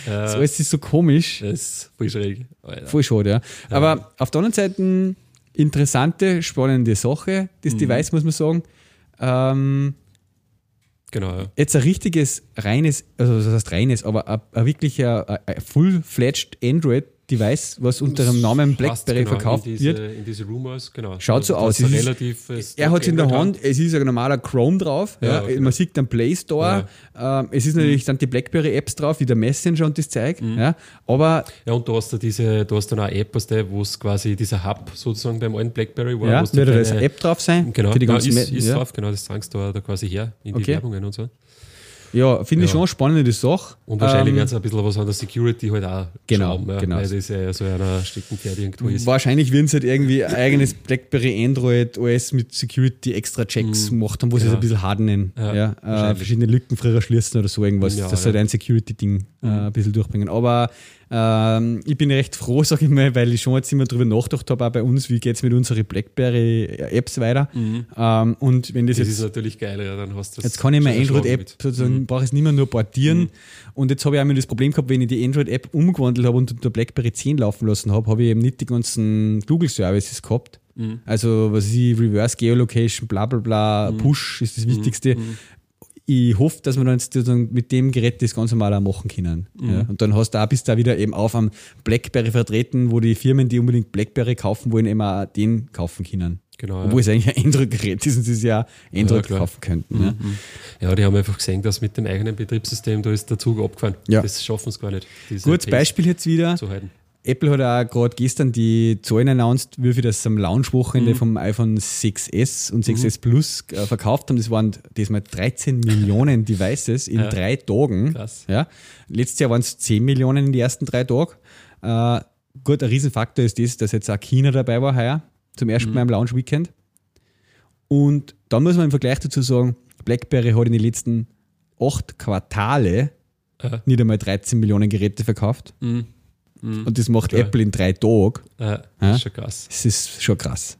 Ja, so, es ist so komisch, das ist voll schräg. Alter. voll schade, ja. Aber auf der anderen Seite, interessante, spannende Sache, das Device, muss man sagen, ähm, Genau, ja. jetzt ein richtiges, reines, also das heißt reines, aber ein, ein wirklich ein, ein Android-Device, was unter dem Namen BlackBerry genau verkauft in diese, wird. In diese Rumors, genau. Schaut so aus. ist ist- relativ, Er hat es in der Hand, es ist ein normaler Chrome drauf, ja, Ja, man sieht den Play Store, ähm, es ist natürlich dann die BlackBerry-Apps drauf, wie der Messenger und das Zeug, Mhm. ja, aber Ja, und du hast da diese, du hast dann eine App, wo es quasi dieser Hub sozusagen beim alten Blackberry war. ja, wird da da eine App drauf sein? Genau, für die ja, ganzen ist, Me- ist ja. drauf, genau, das zeigst du da, da quasi her in die Okay. Werbungen und so. Ja, finde ich Ja. schon eine spannende Sache. Und wahrscheinlich Ähm, werden sie ein bisschen was an der Security halt auch Genau, schrauben, ja, genau. weil das ja so einer Steckenpferd irgendwo ist. Wahrscheinlich werden sie halt irgendwie ein eigenes BlackBerry Android OS mit Security extra Checks gemacht haben, wo sie es Genau. ein bisschen harden, Ja, ja, äh, verschiedene Lücken früher schließen oder so irgendwas, Ja, dass sie ja. halt ein Security-Ding äh, ein bisschen durchbringen. Aber ähm, ich bin recht froh, sage ich mal, weil ich schon jetzt immer drüber nachgedacht habe, auch bei uns, wie geht es mit unseren BlackBerry-Apps weiter. Ähm, und wenn das, Das jetzt ist natürlich geil, ja, dann hast du Jetzt kann ich meine Android-App sozusagen, brauche ich es nicht mehr nur portieren. Und jetzt habe ich einmal das Problem gehabt, wenn ich die Android-App umgewandelt habe und unter BlackBerry 10 laufen lassen habe, habe ich eben nicht die ganzen Google-Services gehabt. Also, was ich, Reverse Geolocation, bla bla bla, Push ist das Wichtigste. Ich hoffe, dass wir dann jetzt mit dem Gerät das ganz normal auch machen können. Ja. Und dann hast du auch, bist du auch wieder eben auf am BlackBerry vertreten, wo die Firmen, die unbedingt BlackBerry kaufen wollen, eben auch den kaufen können. Genau, Obwohl es eigentlich ein Android-Gerät ist und sie es ja Android klar. kaufen könnten. Ja. Ja, die haben einfach gesehen, dass mit dem eigenen Betriebssystem, da ist der Zug abgefahren. Ja. Das schaffen sie gar nicht. Gutes Beispiel jetzt wieder. Apple hat auch gerade gestern die Zahlen announced, wie viel das am Mhm. Launchwochenende vom iPhone 6S und 6S Plus äh, verkauft haben. Das waren diesmal 13 Millionen Devices in Ja. drei Tagen. Krass. Ja. Letztes Jahr waren es 10 Millionen in den ersten drei Tagen. Äh, gut, ein Riesenfaktor ist das, dass jetzt auch China dabei war heuer, zum ersten Mhm. Mal im Launch-Weekend. Und da muss man im Vergleich dazu sagen, BlackBerry hat in den letzten acht Quartale Ja. nicht einmal 13 Millionen Geräte verkauft. Mhm. Und das macht Geil. Apple in drei Tagen. Ja, Ja. das ist schon krass. Das ist schon krass.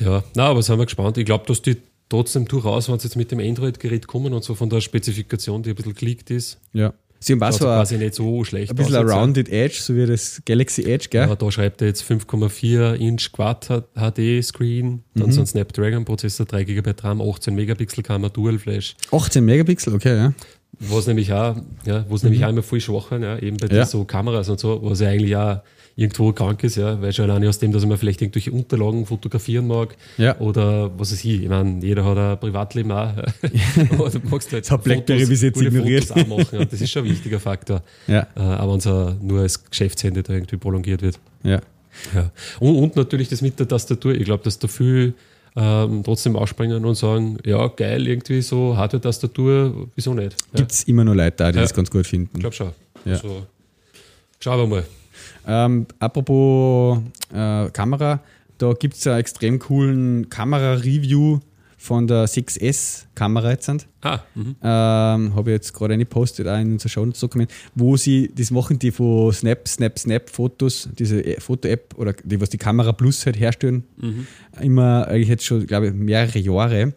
Ja, na, aber sind wir gespannt. Ich glaube, dass die trotzdem durchaus, wenn sie jetzt mit dem Android-Gerät kommen und so von der Spezifikation, die ein bisschen geleakt ist, Ja. Sie haben so ein, quasi nicht so schlecht ein bisschen ein ja. Rounded Edge, so wie das Galaxy Edge, gell? Ja, da schreibt er jetzt 5,4 Inch Quad HD Screen, dann Mhm. so ein Snapdragon Prozessor, 3 GB RAM, 18 Megapixel Kamera, Dual Flash, 18 Megapixel, okay, ja. Was nämlich auch, ja, was nämlich auch immer voll schwach waren, ja, eben bei Mhm. Ja. den so Kameras und so, was ja eigentlich auch irgendwo krank ist, ja, weil schon alleine aus dem, dass man vielleicht irgendwelche Unterlagen fotografieren mag Ja. oder was weiß ich, ich meine, jeder hat ein Privatleben auch. Aber du magst halt Das hat BlackBerry bis jetzt ignoriert. Fotos auch machen, ja. das ist schon ein wichtiger Faktor. Ja, Äh, aber wenn es auch nur als Geschäftshandy da irgendwie prolongiert wird. ja. Ja. Und, und natürlich das mit der Tastatur. Ich glaube, dass da viel ähm, trotzdem ausspringen und sagen, ja, geil, irgendwie so Hardware-Tastatur, wieso nicht? Ja, Gibt es immer noch Leute da, die Ja. das ganz gut finden. ich glaube schon. Ja. Also, schauen wir mal. Ähm, apropos äh, Kamera, da gibt es einen extrem coolen Kamera-Review von der 6S-Kamera jetzt. Ah, mhm. ähm, habe ich jetzt gerade eine postet auch in unser Show-Dokument, wo sie, das machen die von Snap, Snap, Snap Fotos, diese Foto-App oder die, was die Kamera Plus halt herstellen, immer eigentlich jetzt schon, glaube ich, mehrere Jahre.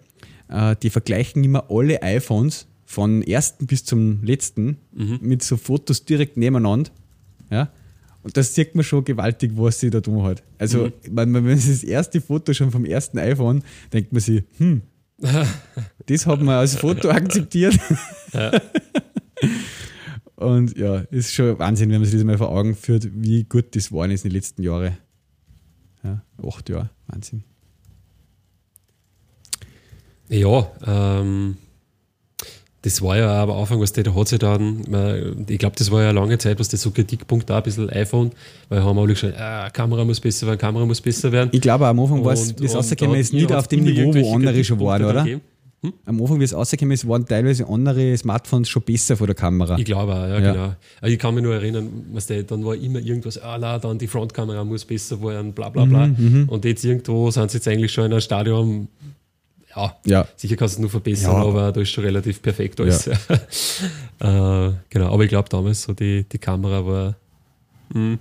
Äh, die vergleichen immer alle iPhones von ersten bis zum letzten mit so Fotos direkt nebeneinander. Ja. Und das sieht man schon gewaltig, was sie da tun hat. Also, wenn man wenn man das erste Foto schon vom ersten iPhone, denkt man sich, hm, das hat man als Foto akzeptiert. Und ja, ist schon Wahnsinn, wenn man sich das mal vor Augen führt, wie gut das war in den letzten Jahren. Ja, acht Jahre, Wahnsinn. Ja, ähm, das war ja aber Anfang, was der, da hat sich dann, ich glaube, das war ja lange Zeit, was das so Kritikpunkt da ein bisschen iPhone, weil haben alle gesagt, ah, Kamera muss besser werden, Kamera muss besser werden. Ich glaube, am Anfang war es, es rausgekommen ist, nicht auf dem Niveau, wo andere schon waren, oder? Hm? Am Anfang, wie es rausgekommen ist, waren teilweise andere Smartphones schon besser vor der Kamera. Ich glaube auch, ja, ja. genau. Ich kann mich nur erinnern, was der, dann war immer irgendwas, ah, na, dann die Frontkamera muss besser werden, bla bla bla. Mhm, mhm. und jetzt irgendwo sind sie jetzt eigentlich schon in einem Stadion, ja, ja. sicher kannst du es nur verbessern, ja. aber da ist schon relativ perfekt alles. Ja. äh, genau, aber ich glaube damals so die, die Kamera war. Mh, hm,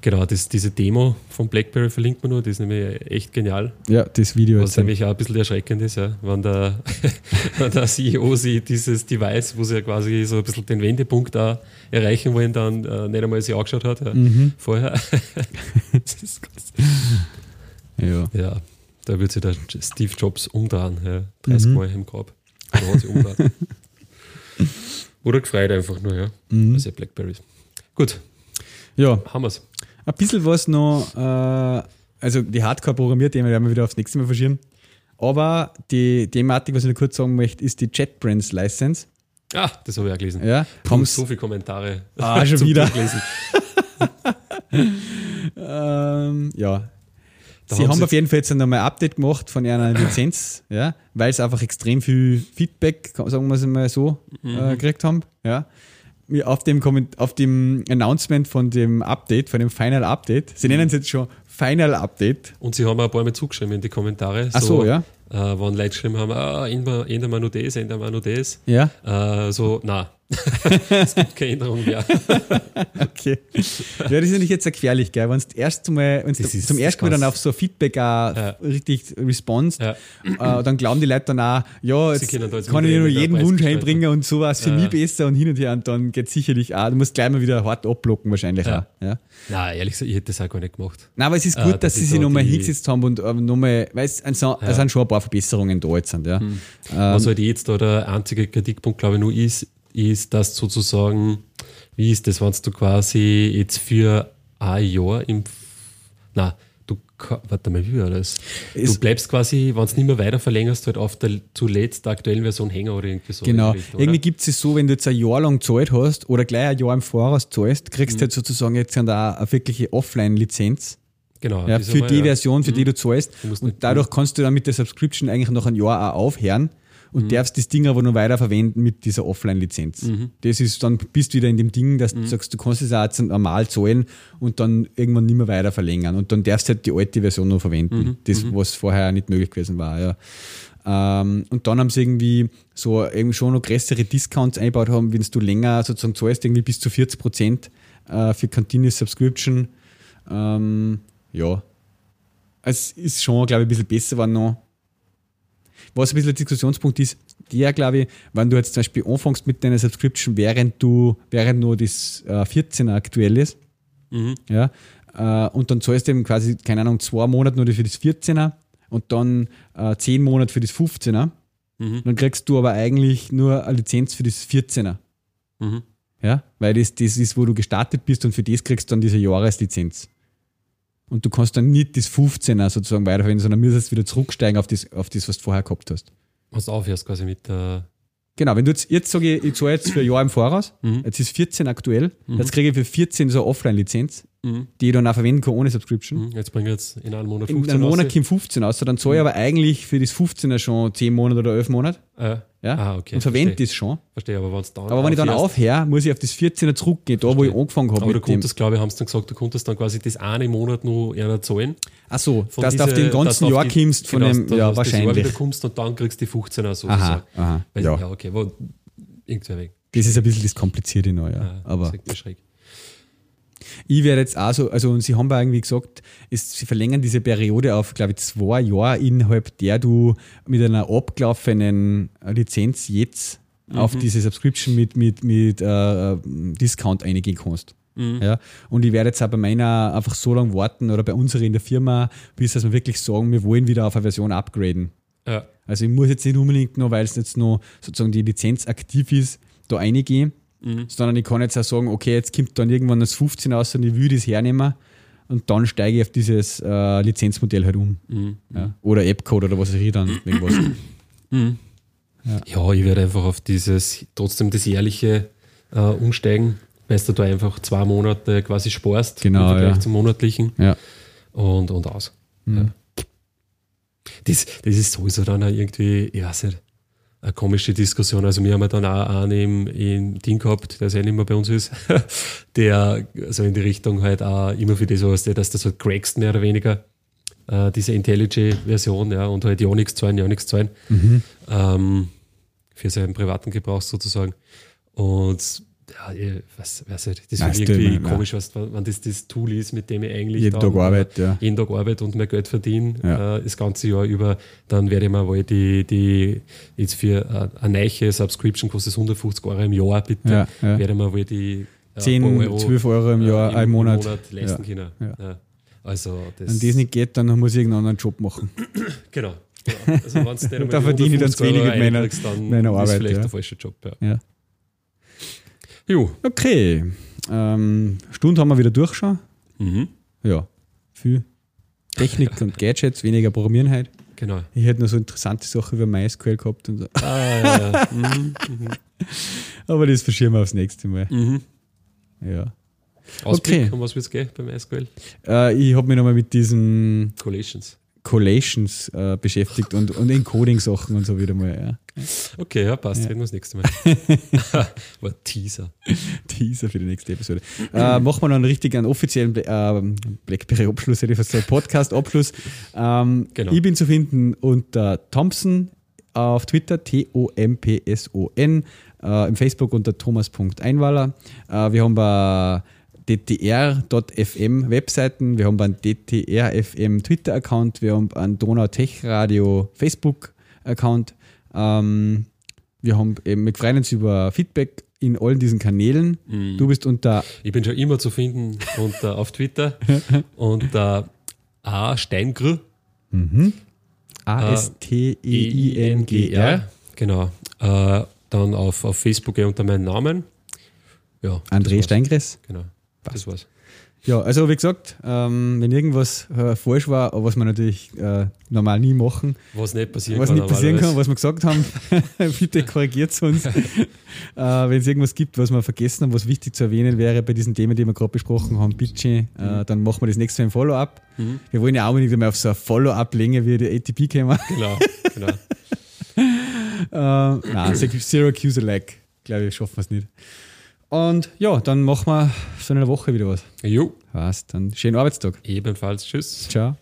genau, das, diese Demo von BlackBerry verlinkt man nur, das ist nämlich echt genial. Ja, das Video. Was nämlich auch ein bisschen erschreckend ist, ja, wenn der, wenn der CEO sieht, dieses Device, wo sie ja quasi so ein bisschen den Wendepunkt da erreichen wollen, dann äh, nicht einmal sich angeschaut hat ja, mhm. vorher. das ist ja. ja. Da wird sich der Steve Jobs umdrehen, ja, 30 mhm. Mal im Grab. Oder Oder gefreut einfach nur, ja. Mhm. Also Blackberries. Gut. Ja. Haben wir es. Ein bisschen was noch, äh, also die Hardcore-Programmierthemen werden wir wieder aufs nächste Mal verschieben. Aber die Thematik, was ich noch kurz sagen möchte, ist die JetBrains License. Ah, das habe ich auch gelesen. Ja, Puh, so viele Kommentare. Ah, schon wieder. ähm, ja, da Sie haben, haben auf jeden Fall jetzt nochmal ein Update gemacht von ihrer Lizenz, ja, weil sie einfach extrem viel Feedback, sagen wir es mal so, mhm. äh, gekriegt haben. Ja. Auf dem, auf dem Announcement von dem Update, von dem Final Update, sie nennen es jetzt schon Final Update. Und sie haben auch ein paar Mal zugeschrieben in die Kommentare. Ach so, ja. Äh, wenn Leute geschrieben haben, ah, ändern wir nur das, ändern wir nur das. Ja. Äh, so, nein, es gibt keine Änderung mehr. okay. Ja, das ist natürlich jetzt sehr gefährlich, gell? Wenn du erst mal, zum ersten Mal dann auf so Feedback auch ja. richtig responst, ja. äh, dann glauben die Leute dann auch, ja, jetzt kann ich nur jeden Wunsch einbringen und sowas für ja. mich besser und hin und her und dann geht sicherlich auch, du musst gleich mal wieder hart abblocken wahrscheinlich ja. auch. Ja? Nein, ehrlich gesagt, ich hätte das auch gar nicht gemacht. Nein, aber es ist gut, äh, dass sie sich nochmal hingesetzt haben und äh, nochmal, weil es, es sind schon ein paar Verbesserungen da jetzt sind. Ja. Hm. Ähm, Was halt jetzt da der einzige Kritikpunkt, glaube ich, nur ist, ist, dass sozusagen, wie ist das, wenn du quasi jetzt für ein Jahr im, na, du, warte mal, wie war das? Du bleibst quasi, wenn du nicht mehr weiter verlängerst, halt auf der zuletzt aktuellen Version hängen oder irgendwie so. Genau. Richtung, irgendwie gibt es so, wenn du jetzt ein Jahr lang Zeit hast oder gleich ein Jahr im Voraus zahlst, kriegst du mhm. halt sozusagen jetzt da eine wirkliche Offline-Lizenz. Genau. Ja, für die Version, für mhm. die du zahlst. Du und dadurch kannst du dann mit der Subscription eigentlich noch ein Jahr auch aufhören und mhm. darfst das Ding aber nur weiter verwenden mit dieser Offline-Lizenz. Mhm. Das ist dann, bist du wieder in dem Ding, dass mhm. du sagst, du kannst es auch jetzt normal zahlen und dann irgendwann nicht mehr weiter verlängern. Und dann darfst du halt die alte Version noch verwenden. Mhm. Das, mhm. was vorher nicht möglich gewesen war, ja. Ähm, und dann haben sie irgendwie so irgendwie schon noch größere Discounts eingebaut haben, wenn du länger sozusagen zahlst, irgendwie bis zu 40 Prozent äh, für Continuous Subscription. Ähm, ja. Es ist schon, glaube ich, ein bisschen besser war noch was ein bisschen ein Diskussionspunkt ist, der glaube ich, wenn du jetzt zum Beispiel anfängst mit deiner Subscription, während du, während nur das äh, 14er aktuell ist, mhm. ja, äh, und dann zahlst du eben quasi, keine Ahnung, zwei Monate nur für das 14er und dann äh, zehn Monate für das 15er, mhm. dann kriegst du aber eigentlich nur eine Lizenz für das 14er. Mhm. Ja, weil das, das ist, wo du gestartet bist und für das kriegst du dann diese Jahreslizenz. Und du kannst dann nicht das 15er sozusagen weiterverwenden, sondern müsstest wieder zurücksteigen auf das, auf das, was du vorher gehabt hast. Was du aufhörst quasi mit der. Genau, wenn du jetzt, jetzt sage ich, ich zahle jetzt für ein Jahr im Voraus, mhm. jetzt ist 14 aktuell, mhm. jetzt kriege ich für 14 so eine Offline-Lizenz, mhm. die ich dann auch verwenden kann ohne Subscription. Mhm. Jetzt bringe ich jetzt in einem Monat 15 In einem Monat kommt 15 aus, dann zahle ich mhm. aber eigentlich für das 15er schon 10 Monate oder 11 Monate. Äh. Ja? Ah, okay. Und verwende das schon. Verstehe, aber, wenn's dann aber wenn ich dann aufhöre, muss ich auf das 14er zurückgehen, da wo ich angefangen habe. Aber du konntest, glaube ich, haben sie dann gesagt, du konntest dann quasi das eine Monat nur einer zahlen. Ach so, dass diese, du auf den ganzen Jahr die, kommst von genau, dem, ja, wahrscheinlich. Das Jahr wieder kommst und dann kriegst du die 15er so. Aha, aha, ja. ja, okay, wo, irgendwer weg. Das ist ein bisschen das Komplizierte neu, ja. ja aber. schräg. Ich werde jetzt auch so, also und sie haben irgendwie gesagt, ist, sie verlängern diese Periode auf, glaube ich, zwei Jahre, innerhalb der du mit einer abgelaufenen Lizenz jetzt mhm. auf diese Subscription mit, mit, mit äh, Discount eingehen kannst. Mhm. Ja, und ich werde jetzt auch bei meiner einfach so lange warten oder bei unserer in der Firma, bis dass wir wirklich sagen, wir wollen wieder auf eine Version upgraden. Ja. Also ich muss jetzt nicht unbedingt noch, weil es jetzt noch sozusagen die Lizenz aktiv ist, da reingehen sondern ich kann jetzt auch sagen, okay, jetzt kommt dann irgendwann das 15 aus und ich will das hernehmen und dann steige ich auf dieses äh, Lizenzmodell halt um. Ja. Oder Appcode oder was weiß ich dann, irgendwas. Ja, ich werde einfach auf dieses, trotzdem das jährliche äh, umsteigen, weil du da einfach zwei Monate quasi sparst Genau, im Vergleich ja. zum monatlichen Ja. und, und aus. Ja. Das, das ist sowieso dann auch irgendwie, ich weiß nicht, eine komische Diskussion. Also wir haben ja dann auch einen im, Team gehabt, der ja nicht mehr bei uns ist, der so in die Richtung halt auch immer für das, was der, dass das halt crackst, mehr oder weniger, äh, diese IntelliJ-Version, ja, und halt ja nichts zahlen, ja nichts zahlen, ähm, für seinen privaten Gebrauch sozusagen. Und ja, ich weiß, weiß nicht, das ist das irgendwie mir- komisch, was, wenn das das Tool ist, mit dem ich eigentlich Jeden Tag arbeite, ja. jeden Tag arbeite und mehr Geld verdiene, Ja. äh, das ganze Jahr über, dann werde ich mir wohl die, die jetzt für äh, eine neue Subscription kostet es 150 Euro im Jahr, bitte, Ja, ja. werde ich mir wohl die äh, 10, paar Euro, 12 Euro im Jahr, äh, im Monat. leisten Ja. können. Ja. Ja. Also das, Wenn das nicht geht, dann muss ich irgendeinen anderen Job machen. genau. Also Da die verdiene ich dann 150 zu wenig mit meiner- dann meiner ist Arbeit, vielleicht ja. der falsche Job. Ja. Jo. Okay. Ähm, Stunde haben wir wieder durch schon. Mhm. Ja. Viel Technik und Gadgets, weniger Programmieren halt. Genau. Ich hätte noch so interessante Sachen über MySQL gehabt und so. Ah, ja, ja. Mhm. Aber das verschieben wir aufs nächste Mal. Mhm. Ja. Ausblick, Okay. um was wird es gehen beim SQL? Äh, ich habe mich nochmal mit diesen Collations. Collations äh, beschäftigt und, und Encoding-Sachen und so wieder mal. Ja. Okay, ja, passt. Reden wir das nächste Mal. War Teaser. Teaser für die nächste Episode. äh, machen wir noch einen richtig einen offiziellen ähm, Blackberry-Abschluss, hätte ich fast gesagt, Podcast-Abschluss. Ähm, Genau. Ich bin zu finden unter Thompson auf Twitter, T-O-M-P-S-O-N, äh, im Facebook unter thomas.einwaller. Äh, wir haben bei ddr.fm Webseiten, wir haben einen DTR.fm Twitter-Account, wir haben einen Donau Tech Radio Facebook-Account. Ähm, wir haben eben, wir freuen uns über Feedback in allen diesen Kanälen. Du bist unter Ich bin schon immer zu finden unter, auf Twitter unter A Steingr. A-S-T-E-I-N-G-R. Genau. Äh, dann auf, auf Facebook unter meinem Namen. Ja, André. Steingress. Genau. Das war's. Ja, also wie gesagt, ähm, wenn irgendwas äh, falsch war, was wir natürlich äh, normal nie machen, Was nicht passieren was kann. nicht passieren kann, was wir gesagt haben, bitte korrigiert es uns. äh, wenn es irgendwas gibt, was wir vergessen haben, was wichtig zu erwähnen wäre bei diesen Themen, die wir gerade besprochen haben, bitte, äh, dann machen wir das nächste Mal im Follow-up. Mhm. Wir wollen ja auch nicht mehr auf so eine Follow-up-Länge wie die ATP kommen. Genau, genau. Äh, nein, Syracuse-like, glaube ich, schaffen wir es nicht. Und ja, dann machen wir so in einer Woche wieder was. Jo, Was? Dann schönen Arbeitstag. ebenfalls. Tschüss. Ciao.